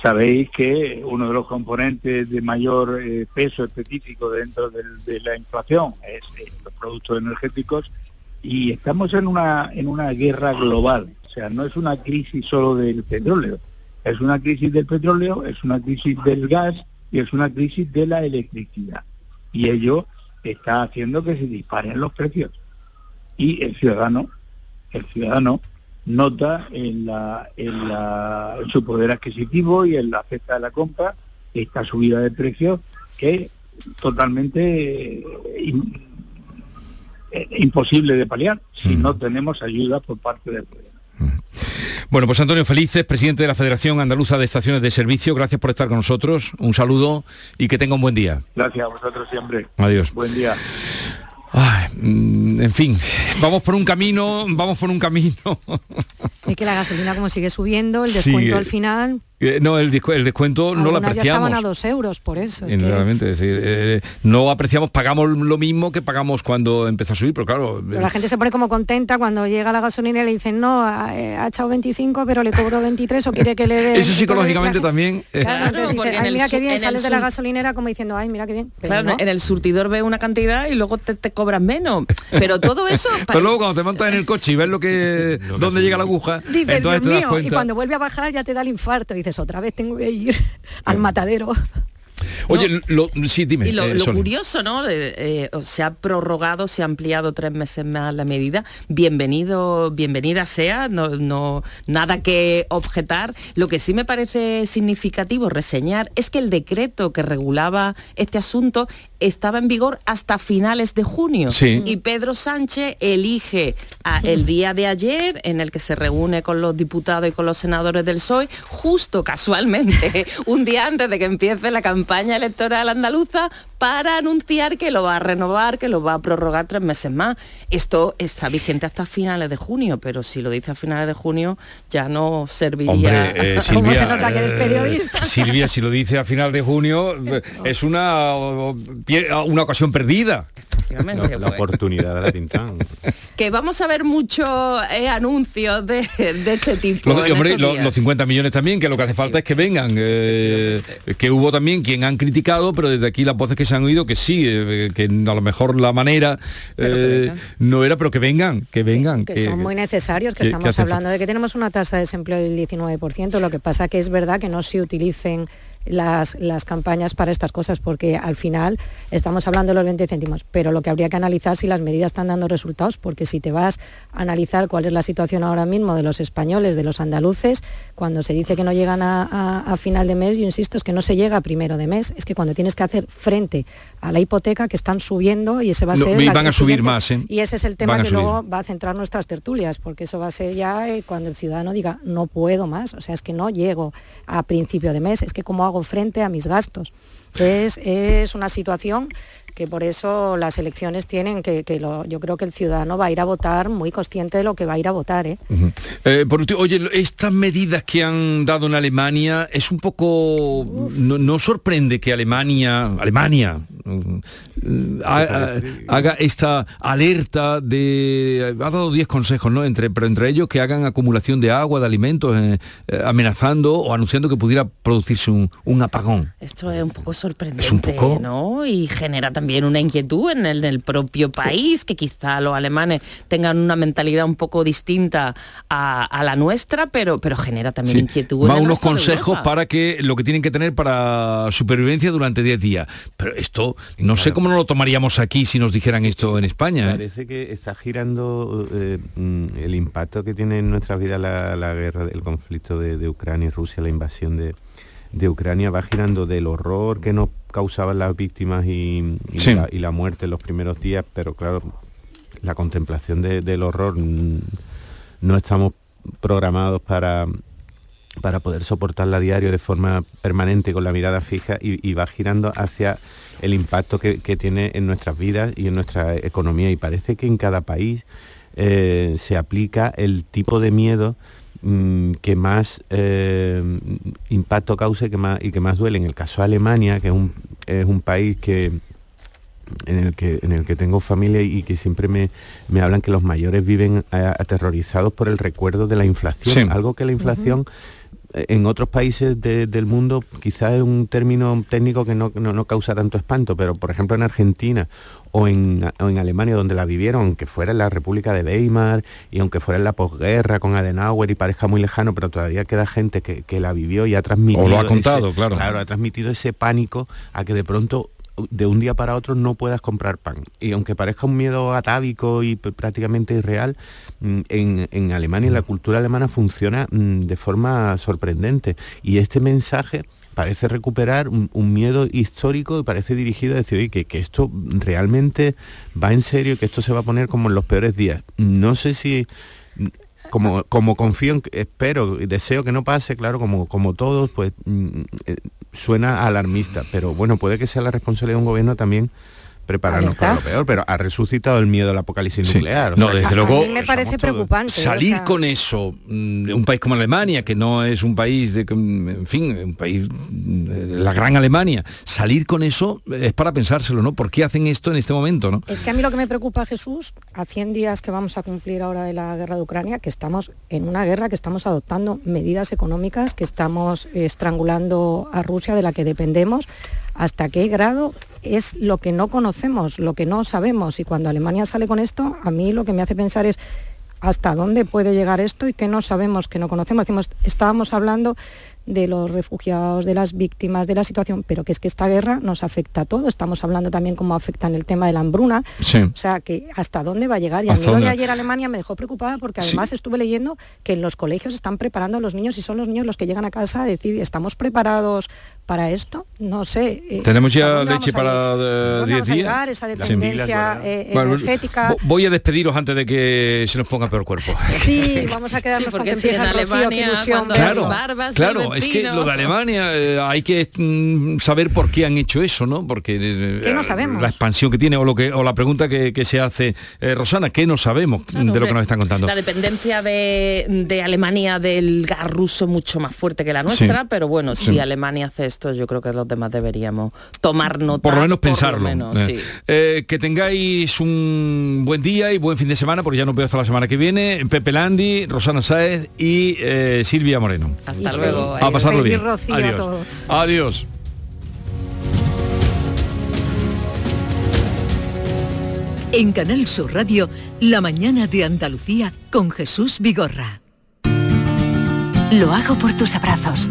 sabéis que uno de los componentes de mayor eh, peso específico dentro de la inflación es eh, los productos energéticos y estamos en una, en una guerra global. O sea, no es una crisis solo del petróleo, es una crisis del petróleo, es una crisis del gas y es una crisis de la electricidad. Y ello está haciendo que se disparen los precios. Y el ciudadano, el ciudadano nota en, la, en, la, su poder adquisitivo y en la cesta de la compra esta subida de precios que totalmente imposible de paliar si no tenemos ayuda por parte del gobierno. Bueno, pues Antonio Felices, presidente de la Federación Andaluza de Estaciones de Servicio, gracias por estar con nosotros. Un saludo y que tenga un buen día. Gracias a vosotros siempre. Adiós. Buen día. Mm, en fin, vamos por un camino, vamos por un camino. Es que la gasolina como sigue subiendo, el descuento al final. Eh, no, el, el descuento no lo apreciamos. Ya estaban a dos euros, por eso. Es Realmente, eh, no apreciamos, pagamos lo mismo que pagamos cuando empezó a subir, pero claro... la gente se pone como contenta cuando llega la gasolina y le dicen, no, ha, eh, echado 25, pero le cobro 23 o quiere que le dé... Eso psicológicamente también... Claro, mira qué bien, sales de la gasolinera como diciendo, ay, mira qué bien. claro, en el surtidor ve una cantidad y luego te, cobras menos. Pero todo eso... pero luego cuando te montas en el coche y ves lo que... dónde llega la aguja, entonces te das cuenta... Y cuando vuelve a bajar ya te da el infarto y dices, otra vez tengo que ir al matadero. Oye, lo, sí, dime. Y lo, eh, curioso, ¿no? Eh, se ha prorrogado, se ha ampliado tres meses más la medida. Bienvenido, bienvenida sea, no, no, nada que objetar. Lo que sí me parece significativo reseñar es que el decreto que regulaba este asunto estaba en vigor hasta finales de junio. Y Pedro Sánchez elige el día de ayer, en el que se reúne con los diputados y con los senadores del PSOE, justo casualmente, un día antes de que empiece la campaña electoral andaluza, para anunciar que lo va a renovar, que lo va a prorrogar tres meses más. Esto está vigente hasta finales de junio, pero si lo dice a finales de junio ya no serviría. Hombre, eh, Silvia, se nota que eres eh, periodista? Silvia, si lo dice a final de junio, es una, una ocasión perdida la, oportunidad de la Tintán. Que vamos a ver muchos eh, anuncios de, este tipo. Los, 50 millones también, que lo que hace falta es que vengan. Eh, que hubo también quien han criticado, pero desde aquí las voces que se han oído que sí, eh, que a lo mejor la manera no era, pero que vengan, que vengan. Que, son muy necesarios, que, estamos hablando de que tenemos una tasa de desempleo del 19%, lo que pasa que es verdad que no se utilicen las, las campañas para estas cosas, porque al final estamos hablando de los 20 céntimos, pero lo que habría que analizar si las medidas están dando resultados, porque si te vas a analizar cuál es la situación ahora mismo de los españoles, de los andaluces, cuando se dice que no llegan a, final de mes, yo insisto, es que no se llega a primero de mes, es que cuando tienes que hacer frente a la hipoteca que están subiendo y ese va a ser... van a subir más, ¿eh? Y ese es el tema que luego va a centrar nuestras tertulias, porque eso va a ser ya eh, cuando el ciudadano diga, no puedo más, o sea, es que no llego a principio de mes, es que como hago frente a mis gastos. Es, es una situación que por eso las elecciones tienen que, yo creo que el ciudadano va a ir a votar muy consciente de lo que va a ir a votar. ¿eh? eh por oye, estas medidas que han dado en Alemania es un poco... No, sorprende que Alemania, Alemania, mm, haga esta alerta de... Ha dado 10 consejos, ¿no? Entre, pero entre ellos que hagan acumulación de agua, de alimentos, eh, eh, amenazando o anunciando que pudiera producirse un, apagón. Esto es un poco sorprendente, ¿no? Y genera también también una inquietud en el, propio país, que quizá los alemanes tengan una mentalidad un poco distinta a, la nuestra, pero, pero genera también inquietud. Va unos consejos para que lo que tienen que tener para supervivencia durante 10 días. Pero esto, no sé cómo no lo tomaríamos aquí si nos dijeran esto en España. ¿eh? Parece que está girando eh, mm, el impacto que tiene en nuestra vida la, guerra, el conflicto de, Ucrania y Rusia, la invasión de, de Ucrania va girando del horror que nos causaban las víctimas y, la, muerte en los primeros días, pero claro, la contemplación del horror no estamos programados para, para poder soportarla a diario de forma permanente con la mirada fija y, va girando hacia el impacto que, tiene en nuestras vidas y en nuestra economía. Y parece que en cada país eh, se aplica el tipo de miedo Mm, que más eh, impacto cause y que más duele. En el caso de Alemania, que es un, país que en el que, en el que tengo familia y que siempre me, hablan que los mayores viven aterrorizados por el recuerdo de la inflación, algo que la inflación eh, en otros países del mundo quizás es un término técnico que no, no, causa tanto espanto, pero por ejemplo en Argentina o en, Alemania donde la vivieron, aunque fuera en la República de Weimar y aunque fuera en la posguerra con Adenauer y parezca muy lejano, pero todavía queda gente que, la vivió y ha transmitido... O lo ha contado, claro. Claro, ha transmitido ese pánico a que de pronto de un día para otro no puedas comprar pan. Y aunque parezca un miedo atávico y prácticamente irreal, mm, en, en Alemania la cultura alemana funciona mm, de forma sorprendente. Y este mensaje parece recuperar un, miedo histórico y parece dirigido a decir, oye, que, que esto realmente va en serio, que esto se va a poner como en los peores días. No sé si como, como confío, en, espero y deseo que no pase, claro, como, como todos, pues mm, eh, suena alarmista, pero bueno, puede que sea la responsabilidad de un gobierno también prepararnos para lo peor, pero ha resucitado el miedo al apocalipsis nuclear. no, desde luego. me parece preocupante. Salir con eso, mm, un país como Alemania, que no es un país de, en fin, un país, mm, la gran Alemania, salir con eso es para pensárselo, ¿no? ¿Por qué hacen esto en este momento, no? Es que a mí lo que me preocupa, Jesús, a 100 días que vamos a cumplir ahora de la guerra de Ucrania, que estamos en una guerra, que estamos adoptando medidas económicas, que estamos estrangulando a Rusia, de la que dependemos, hasta qué grado es lo que no conocemos, lo que no sabemos. Y cuando Alemania sale con esto, a mí lo que me hace pensar es hasta dónde puede llegar esto y que no sabemos, que no conocemos. estábamos hablando de los refugiados, de las víctimas, de la situación, pero que es que esta guerra nos afecta a todos. Estamos hablando también cómo afecta en el tema de la hambruna. O sea, que hasta dónde va a llegar. Y a mí lo de ayer Alemania me dejó preocupada porque además estuve leyendo que en los colegios están preparando a los niños y son los niños los que llegan a casa a decir, ¿estamos preparados para esto? No sé. Eh, Tenemos ya leche para 10 días. esa dependencia eh, energética. voy a despediros antes de que se nos ponga peor cuerpo. Sí, vamos a quedarnos porque con que si en Alemania, claro, barbas claro, es que lo de Alemania eh, hay que mm, saber por qué han hecho eso, ¿no? Porque eh, no sabemos? la expansión que tiene o lo que o la pregunta que, se hace eh, Rosana, ¿qué no sabemos de lo que nos están contando? La dependencia de, Alemania del gas ruso mucho más fuerte que la nuestra, pero bueno, si Alemania hace esto, yo creo que los demás deberíamos tomar nota. Por lo menos pensarlo. que tengáis un buen día y buen fin de semana, porque ya nos veo hasta la semana que viene. Pepe Landi, Rosana Saez y Silvia Moreno. Hasta luego. A pasarlo bien. Adiós. Adiós. En Canal Sur Radio, La mañana de Andalucía con Jesús Vigorra. Lo hago por tus abrazos,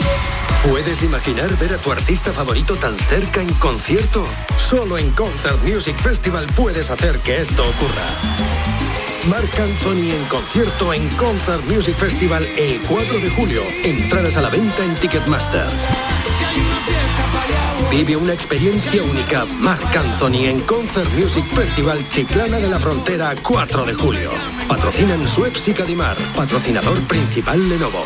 ¿Puedes imaginar ver a tu artista favorito tan cerca en concierto? Solo en Concert Music Festival puedes hacer que esto ocurra. Marc Anthony en concierto en Concert Music Festival el 4 de julio. Entradas a la venta en Ticketmaster. Vive una experiencia única. Marc Anthony en Concert Music Festival Chiclana de la Frontera 4 de julio. Patrocinan Suez y Cadimar. Patrocinador principal Lenovo.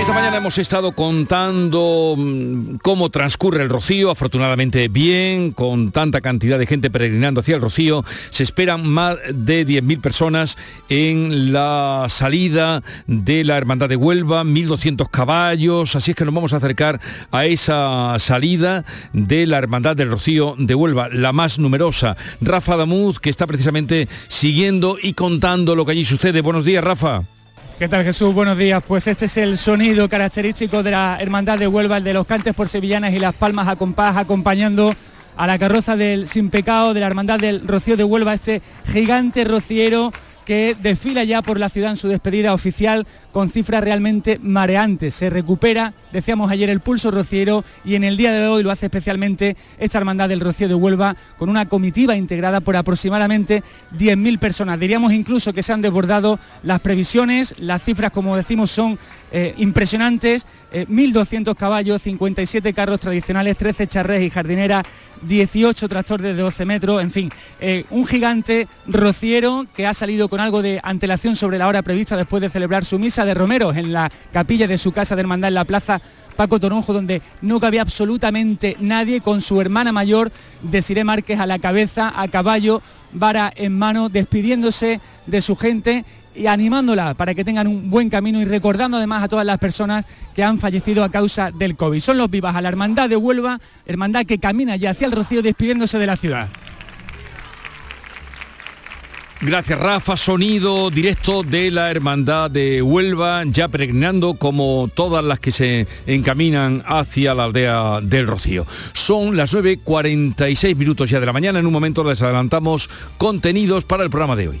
Esta mañana hemos estado contando mm, cómo transcurre el Rocío, afortunadamente bien, con tanta cantidad de gente peregrinando hacia el Rocío. Se esperan más de 10.000 personas en la salida de la Hermandad de Huelva, 1.200 caballos, así es que nos vamos a acercar a esa salida de la Hermandad del Rocío de Huelva, la más numerosa. Rafa Damuz, que está precisamente siguiendo y contando lo que allí sucede. Buenos días, Rafa. ¿Qué tal Jesús? Buenos días. Pues este es el sonido característico de la Hermandad de Huelva, el de los cantes por sevillanas y las palmas a compás, acompañando a la carroza del Sin Pecado de la Hermandad del Rocío de Huelva, este gigante rociero que desfila ya por la ciudad en su despedida oficial con cifras realmente mareantes. Se recupera, decíamos ayer, el pulso rociero y en el día de hoy lo hace especialmente esta hermandad del Rocío de Huelva con una comitiva integrada por aproximadamente 10.000 personas. Diríamos incluso que se han desbordado las previsiones, las cifras como decimos son eh, impresionantes, 1.200 eh, caballos, 57 carros tradicionales, 13 charrés y jardineras, 18 tractores de 12 metros, en fin, eh, un gigante rociero que ha salido con algo de antelación sobre la hora prevista después de celebrar su misa de Romeros en la capilla de su casa de hermandad en la plaza Paco Toronjo, donde no cabía absolutamente nadie, con su hermana mayor, Desiré Márquez, a la cabeza, a caballo, vara en mano, despidiéndose de su gente y animándola para que tengan un buen camino y recordando además a todas las personas que han fallecido a causa del COVID. Son los vivas a la Hermandad de Huelva, hermandad que camina ya hacia el Rocío despidiéndose de la ciudad. Gracias Rafa, sonido directo de la Hermandad de Huelva, ya peregrinando como todas las que se encaminan hacia la aldea del Rocío. Son las 9.46 minutos ya de la mañana, en un momento les adelantamos contenidos para el programa de hoy.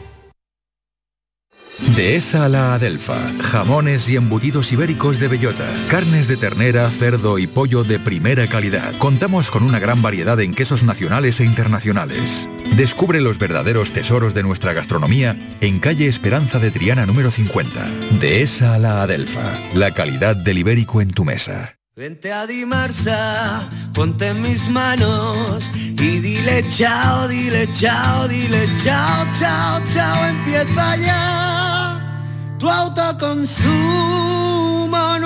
Dehesa a la Adelfa. Jamones y embutidos ibéricos de bellota. Carnes de ternera, cerdo y pollo de primera calidad. Contamos con una gran variedad en quesos nacionales e internacionales. Descubre los verdaderos tesoros de nuestra gastronomía en calle Esperanza de Triana número 50. Dehesa a la Adelfa. La calidad del ibérico en tu mesa. Vente a Dimarsa, ponte en mis manos y dile chao, dile chao, dile chao, chao, chao, empieza ya tu autoconsumo,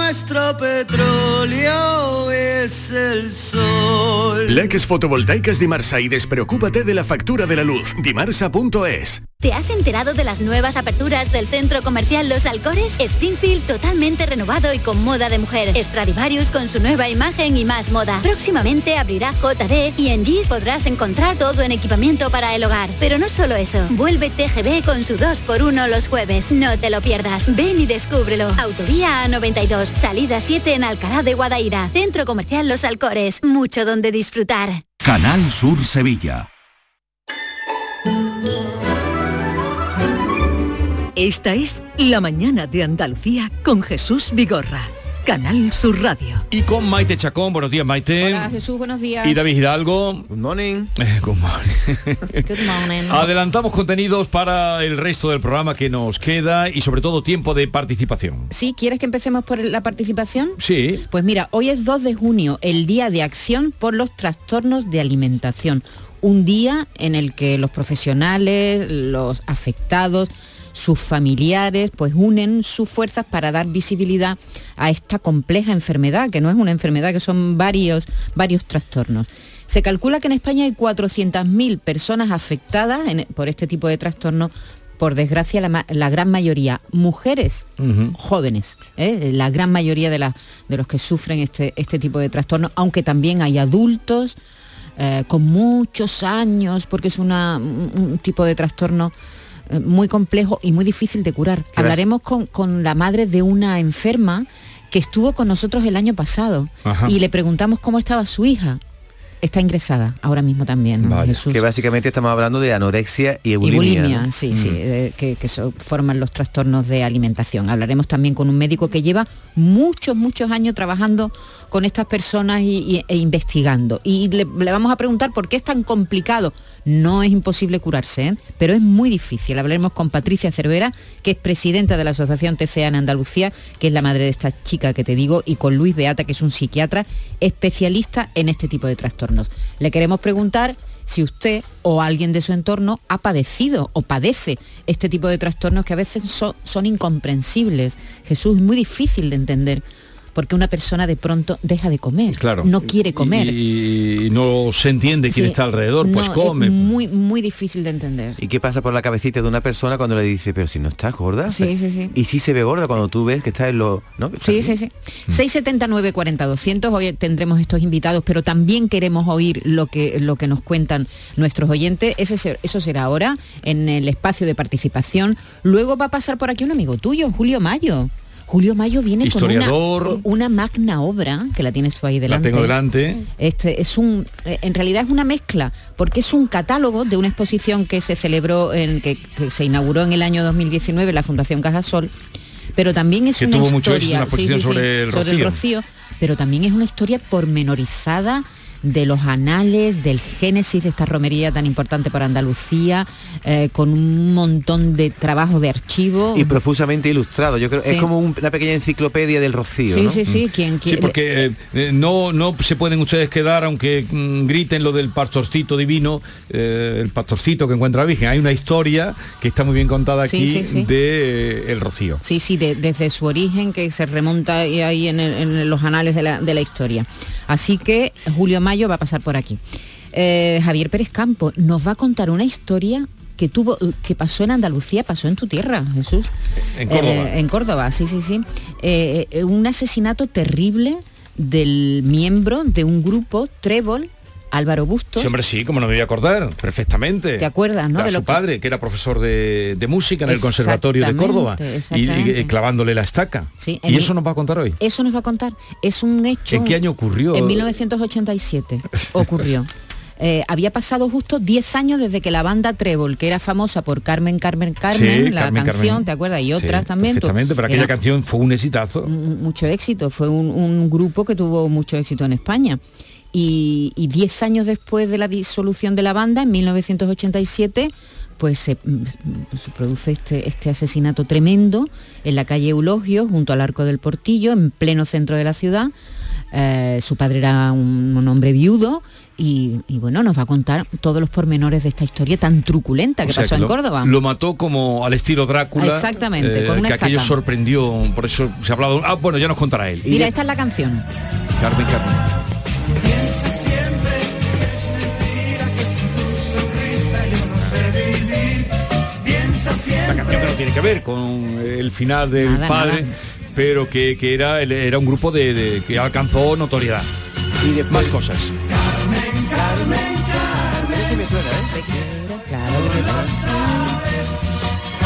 nuestro petróleo es el sol. Leques fotovoltaicas Dimarsa y despreocúpate de la factura de la luz. Dimarsa.es ¿Te has enterado de las nuevas aperturas del centro comercial Los Alcores? Springfield totalmente renovado y con moda de mujer. Stradivarius con su nueva imagen y más moda. Próximamente abrirá JD y en GIS podrás encontrar todo en equipamiento para el hogar. Pero no solo eso. Vuelve TGB con su 2x1 los jueves. No te lo pierdas. Ven y descúbrelo. Autovía A92. Salida 7 en Alcalá de Guadaira. Centro comercial Los Alcores. Mucho donde disfrutar. Canal Sur Sevilla. Esta es La Mañana de Andalucía con Jesús Vigorra. Canal Sur Radio. Y con Maite Chacón, buenos días Maite. Hola Jesús, buenos días. Y David Hidalgo. Good morning. Good morning. Good morning. Adelantamos contenidos para el resto del programa que nos queda y sobre todo tiempo de participación. Sí, ¿quieres que empecemos por la participación? Sí. Pues mira, hoy es 2 de junio, el Día de Acción por los Trastornos de Alimentación. Un día en el que los profesionales, los afectados, sus familiares pues unen sus fuerzas para dar visibilidad a esta compleja enfermedad, que no es una enfermedad, que son varios, varios trastornos. Se calcula que en España hay 400.000 personas afectadas por este tipo de trastornos por desgracia, la, gran mayoría mujeres jóvenes, ¿eh? la gran mayoría de, de, los que sufren este, este tipo de trastornos, aunque también hay adultos eh, con muchos años, porque es un tipo de trastorno muy complejo y muy difícil de curar. Hablaremos con, la madre de una enferma que estuvo con nosotros el año pasado y le preguntamos cómo estaba su hija. Está ingresada ahora mismo también. Que básicamente estamos hablando de anorexia y bulimia. sí, sí, mm. que, forman los trastornos de alimentación. Hablaremos también con un médico que lleva muchos, muchos años trabajando con estas personas y, e investigando. Y le, vamos a preguntar por qué es tan complicado. No es imposible curarse, ¿eh? pero es muy difícil. Hablaremos con Patricia Cervera, que es presidenta de la Asociación TCA en Andalucía, que es la madre de esta chica que te digo, y con Luis Beata, que es un psiquiatra especialista en este tipo de trastornos. Le queremos preguntar si usted o alguien de su entorno ha padecido o padece este tipo de trastornos que a veces son incomprensibles. Jesús, es muy difícil de entender porque una persona de pronto deja de comer, claro. no quiere comer. Y, no se entiende quién está alrededor, pues come. Es muy, muy difícil de entender. ¿Y qué pasa por la cabecita de una persona cuando le dice, pero si no estás gorda? Sí, sí, sí. Y si se ve gorda cuando tú ves que está en lo... ¿no? Sí, sí, sí. 679 40 200, hoy tendremos estos invitados, pero también queremos oír lo que, lo que nos cuentan nuestros oyentes. Ese, eso será ahora en el espacio de participación. Luego va a pasar por aquí un amigo tuyo, Julio Mayo. Julio Mayo viene con una, magna obra, que la tienes tú ahí delante. La tengo delante. Este, es un, eh, en realidad es una mezcla, porque es un catálogo de una exposición que se celebró, en, que, se inauguró en el año 2019 en la Fundación Cajasol, pero también es una historia sobre, el rocío, pero también es una historia pormenorizada de los anales, del génesis de esta romería tan importante para Andalucía, eh, con un montón de trabajo de archivo. Y profusamente ilustrado, yo creo, es como una pequeña enciclopedia del Rocío. Sí, sí, sí, quien quiere. Sí, porque eh, eh, no, no se pueden ustedes quedar, aunque mm, griten lo del pastorcito divino, el pastorcito que encuentra la Virgen. Hay una historia que está muy bien contada aquí de el Rocío. Sí, sí, desde su origen que se remonta ahí en, los anales de la, de la historia. Así que Julio Mayo va a pasar por aquí. Eh, Javier Pérez Campo nos va a contar una historia que tuvo que pasó en Andalucía, pasó en tu tierra, Jesús. En Córdoba. Eh, en Córdoba, sí, sí, sí. Eh, un asesinato terrible del miembro de un grupo, Trébol, Álvaro Bustos. Sí, hombre, sí, como no me voy a acordar, perfectamente. ¿Te acuerdas, no? de su padre, que era profesor de, música en el Conservatorio de Córdoba. Y, clavándole la estaca. Sí, ¿Y eso nos va a contar hoy? Eso nos va a contar. Es un hecho... ¿En qué año ocurrió? En 1987 ocurrió. Eh, había pasado justo 10 años desde que la banda Trébol, que era famosa por Carmen, Carmen, Carmen, la canción, ¿te acuerdas? Y otras también. Perfectamente, pero aquella canción fue un exitazo. Mucho éxito, fue un, grupo que tuvo mucho éxito en España y, diez años después de la disolución de la banda, en 1987, pues se, mm, produce este, este, asesinato tremendo en la calle Eulogio, junto al Arco del Portillo, en pleno centro de la ciudad. Eh, su padre era un, hombre viudo y, bueno, nos va a contar todos los pormenores de esta historia tan truculenta que pasó en Córdoba. Lo mató como al estilo Drácula. Exactamente, con eh, una que aquello sorprendió, por eso se ha hablado... Ah, bueno, ya nos contará él. Mira, esta es la canción. Carmen, Carmen. La canción que no tiene que ver con el final del padre, pero que, era, era un grupo de, que alcanzó notoriedad. Y más cosas. Carmen, Carmen, Carmen. me suena, ¿eh? Claro que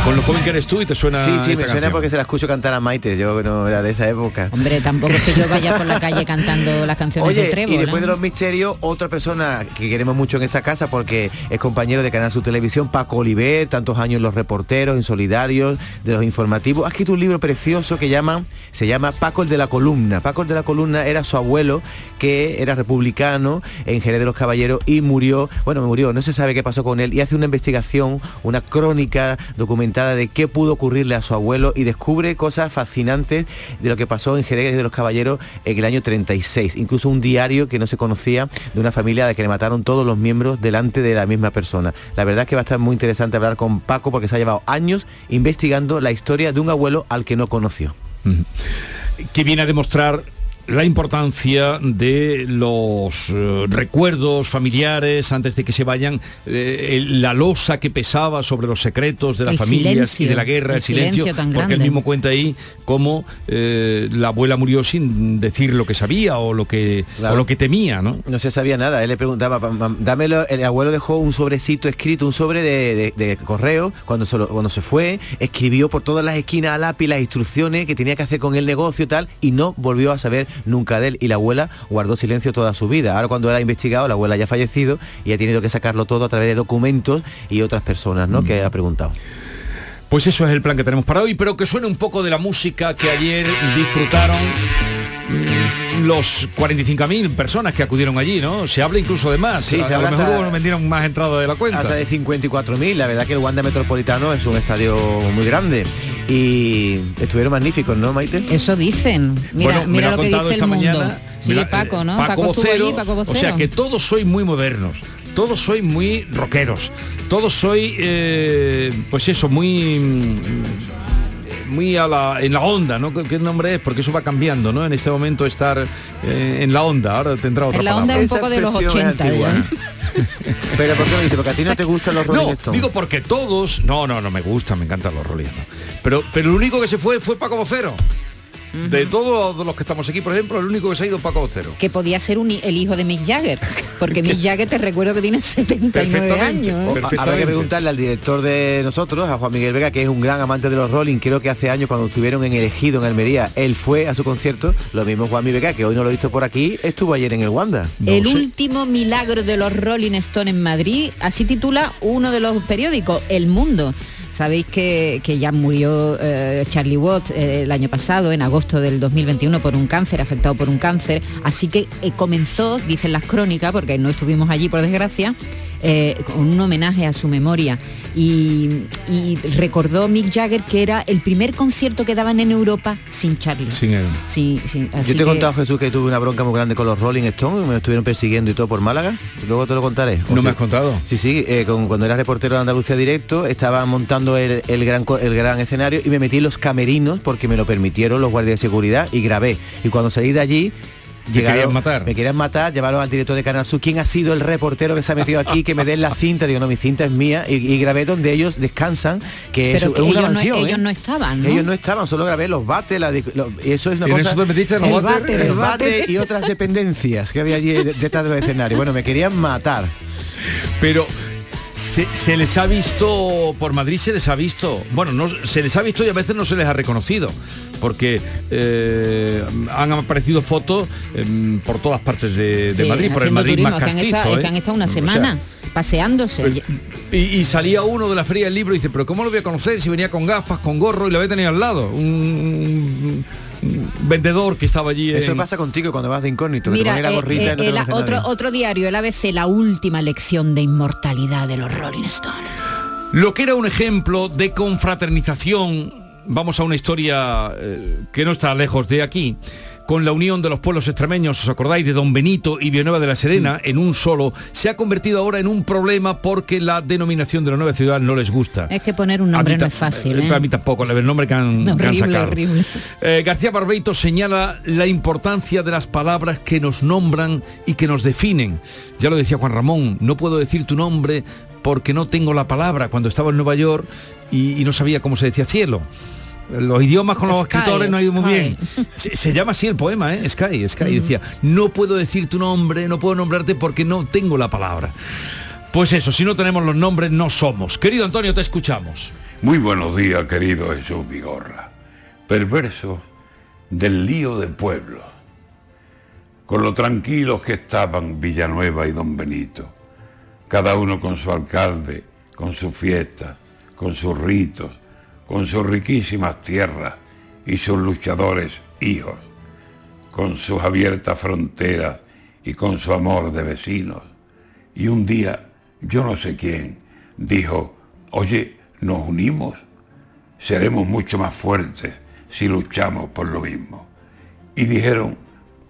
con lo joven que eres tú y te suena Sí, sí, me suena porque se la escucho cantar a Maite, yo no era de esa época. Hombre, tampoco es que yo vaya por la calle cantando las canciones de Trébol. y después de los misterios, otra persona que queremos mucho en esta casa porque es compañero de Canal Su Televisión, Paco Oliver, tantos años los reporteros, en Solidarios, de los informativos. Ha escrito un libro precioso que llama, se llama Paco el de la Columna. Paco el de la Columna era su abuelo, que era republicano en Jerez de los Caballeros y murió, bueno, murió, no se sabe qué pasó con él, y hace una investigación, una crónica documental de qué pudo ocurrirle a su abuelo y descubre cosas fascinantes de lo que pasó en Jerez de los Caballeros en el año 36. Incluso un diario que no se conocía de una familia de que le mataron todos los miembros delante de la misma persona. La verdad es que va a estar muy interesante hablar con Paco porque se ha llevado años investigando la historia de un abuelo al que no conoció. Que viene a demostrar la importancia de los eh, recuerdos familiares antes de que se vayan, eh, la losa que pesaba sobre los secretos de las familias y de la guerra, el, silencio, porque él mismo cuenta ahí cómo eh, la abuela murió sin decir lo que sabía o lo que, lo que temía, ¿no? No se sabía nada, él le preguntaba, dámelo, el abuelo dejó un sobrecito escrito, un sobre de, correo, cuando, cuando se fue, escribió por todas las esquinas a lápiz las instrucciones que tenía que hacer con el negocio y tal, y no volvió a saber nunca de él y la abuela guardó silencio toda su vida. Ahora cuando él ha investigado, la abuela ya ha fallecido y ha tenido que sacarlo todo a través de documentos y otras personas ¿no? que ha preguntado. Pues eso es el plan que tenemos para hoy, pero que suene un poco de la música que ayer disfrutaron mm, los 45.000 personas que acudieron allí, ¿no? Se habla incluso de más. Sí, a, se a habla lo mejor hasta- hubo- vendieron más entradas de la cuenta. Hasta de 54.000, la verdad que el Wanda Metropolitano es un estadio muy grande y estuvieron magníficos, ¿no, Maite? Eso dicen. Mira, Bueno, me lo lo ha que contado dice el esta mundo. mañana, sí, mira, Paco, eh, ¿no? Paco Paco estuvo Vocero, allí, Paco O sea que todos sois muy modernos, todos sois muy rockeros, todos sois, eh, pues eso, muy mm, muy a la, en la onda, ¿no? ¿Qué, qué nombre es? Porque eso va cambiando, ¿no? En este momento estar eh, en la onda, ahora tendrá otra En la onda palabra. es un poco de los 80 ya. Pero ¿por qué lo dice? Porque a ti no te gustan los Rolling No, Stones. digo porque todos, no, no, no me gustan, me encantan los Rolling Stones. Pero, pero el único que se fue fue Paco Vocero. De todos los que estamos aquí, por ejemplo, el único que se ha ido es Paco Vocero. Que podía ser un el hijo de Mick Jagger. Porque Mick Jagger te recuerdo que tiene 79 años. ¿eh? Habrá que preguntarle al director de nosotros, a Juan Miguel Vega, que es un gran amante de los Rolling, creo que hace años cuando estuvieron en Elegido en Almería, él fue a su concierto, lo mismo Juan Miguel Vega, que hoy no lo he visto por aquí, estuvo ayer en el Wanda. el último milagro de los Rolling Stones en Madrid, así titula uno de los periódicos, El Mundo. Sabéis que, ya murió eh, Charlie Watts eh, el año pasado, en agosto del 2021, por un cáncer, afectado por un cáncer. Así que eh, comenzó, dicen las crónicas, porque no estuvimos allí por desgracia, eh, con un homenaje a su memoria. Y, y recordó Mick Jagger que era el primer concierto que daban en Europa sin Charlie. Sin él. Sí, sí, así Yo te he que- contado, Jesús, que tuve una bronca muy grande con los Rolling Stones, me estuvieron persiguiendo y todo por Málaga. Luego te lo contaré. ¿O ¿No me has contado? Sí, sí, eh, con- cuando era reportero de Andalucía Directo, estaba montando el, el gran, el gran escenario y me metí en los camerinos porque me lo permitieron los guardias de seguridad y grabé. Y cuando salí de allí... Te querían matar. Me querían matar, llevaron al director de Canal Sur. ¿Quién ha sido el reportero que se ha metido aquí? Que me den la cinta. Digo, no, mi cinta es mía. Y, y grabé donde ellos descansan, que es, que una ellos, no, mansión. ¿eh? ellos no estaban, ¿no? Ellos no estaban, solo grabé los bates, la, lo- eso es una ¿Y en cosa. eso te metiste en los el El váter. y otras dependencias que había allí de- detrás de los escenarios. Bueno, me querían matar. Pero se, se les ha visto, por Madrid se les ha visto, bueno, no, se les ha visto y a veces no se les ha reconocido, porque eh, han aparecido fotos em, por todas partes de, de Sí, Madrid, por el Madrid turismo, más que han castizo. estado- ¿eh? que han estado una O sea, semana paseándose. y, y salía uno de la feria del libro y dice, pero ¿cómo lo voy a conocer si venía con gafas, con gorro y lo había tenido al lado? Un, un vendedor que estaba allí. Eso en- pasa contigo cuando vas de incógnito, que Mira, te pones la eh, gorrita eh, y no te el- otro, otro diario, el ABC, la última lección de inmortalidad de los Rolling Stones. Lo que era un ejemplo de confraternización, vamos a una historia eh, que no está lejos de aquí, con la unión de los pueblos extremeños, ¿os acordáis de Don Benito y Villanueva de la Serena en un solo? Se ha convertido ahora en un problema porque la denominación de la nueva ciudad no les gusta. Es que poner un nombre no es fácil, eh, ¿eh? A mí tampoco, el nombre que han, que han Horrible, sacado. horrible. Eh, García Barbeito señala la importancia de las palabras que nos nombran y que nos definen. Ya lo decía Juan Ramón, no puedo decir tu nombre porque no tengo la palabra cuando estaba en Nueva York y, y no sabía cómo se decía cielo. Los idiomas con los Sky, escritores no ha ido muy bien. Se, se llama así el poema, ¿eh? Sky, Sky. Decía, no puedo decir tu nombre, no puedo nombrarte porque no tengo la palabra. Pues eso, si no tenemos los nombres, no somos. Querido Antonio, te escuchamos. Muy buenos días, querido Jesús Vigorra. Perverso del lío de pueblo. Con lo tranquilos que estaban Villanueva y Don Benito. Cada uno con su alcalde, con sus fiestas, con sus ritos, con sus riquísimas tierras y sus luchadores hijos, con sus abiertas fronteras y con su amor de vecinos. Y un día, yo no sé quién, dijo, oye, nos unimos, seremos mucho más fuertes si luchamos por lo mismo. Y dijeron,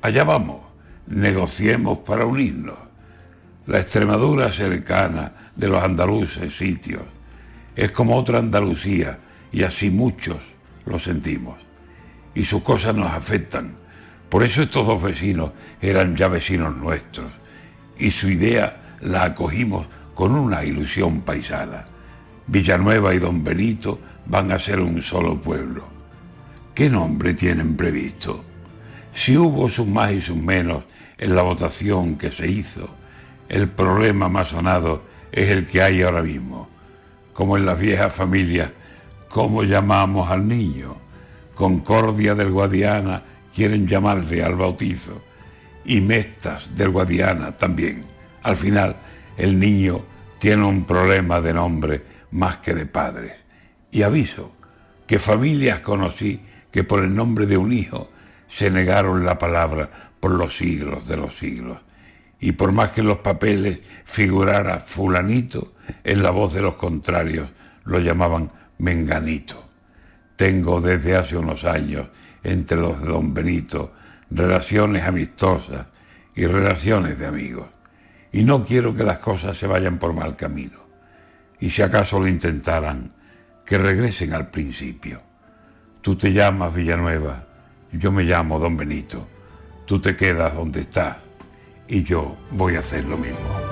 allá vamos, negociemos para unirnos. La Extremadura cercana de los andaluces sitios es como otra Andalucía y así muchos lo sentimos. Y sus cosas nos afectan. Por eso estos dos vecinos eran ya vecinos nuestros. Y su idea la acogimos con una ilusión paisana. Villanueva y Don Benito van a ser un solo pueblo. ¿Qué nombre tienen previsto? Si hubo sus más y sus menos en la votación que se hizo, el problema más sonado es el que hay ahora mismo. Como en las viejas familias, ¿cómo llamamos al niño? Concordia del Guadiana, quieren llamarle al bautizo y Mestas del Guadiana también. Al final, el niño tiene un problema de nombre más que de padres. Y aviso que familias conocí que por el nombre de un hijo se negaron la palabra por los siglos de los siglos. Y por más que en los papeles figurara fulanito, en la voz de los contrarios lo llamaban menganito. Tengo desde hace unos años entre los de don Benito relaciones amistosas y relaciones de amigos. Y no quiero que las cosas se vayan por mal camino. Y si acaso lo intentaran, que regresen al principio. Tú te llamas Villanueva, yo me llamo Don Benito. Tú te quedas donde estás y yo voy a hacer lo mismo.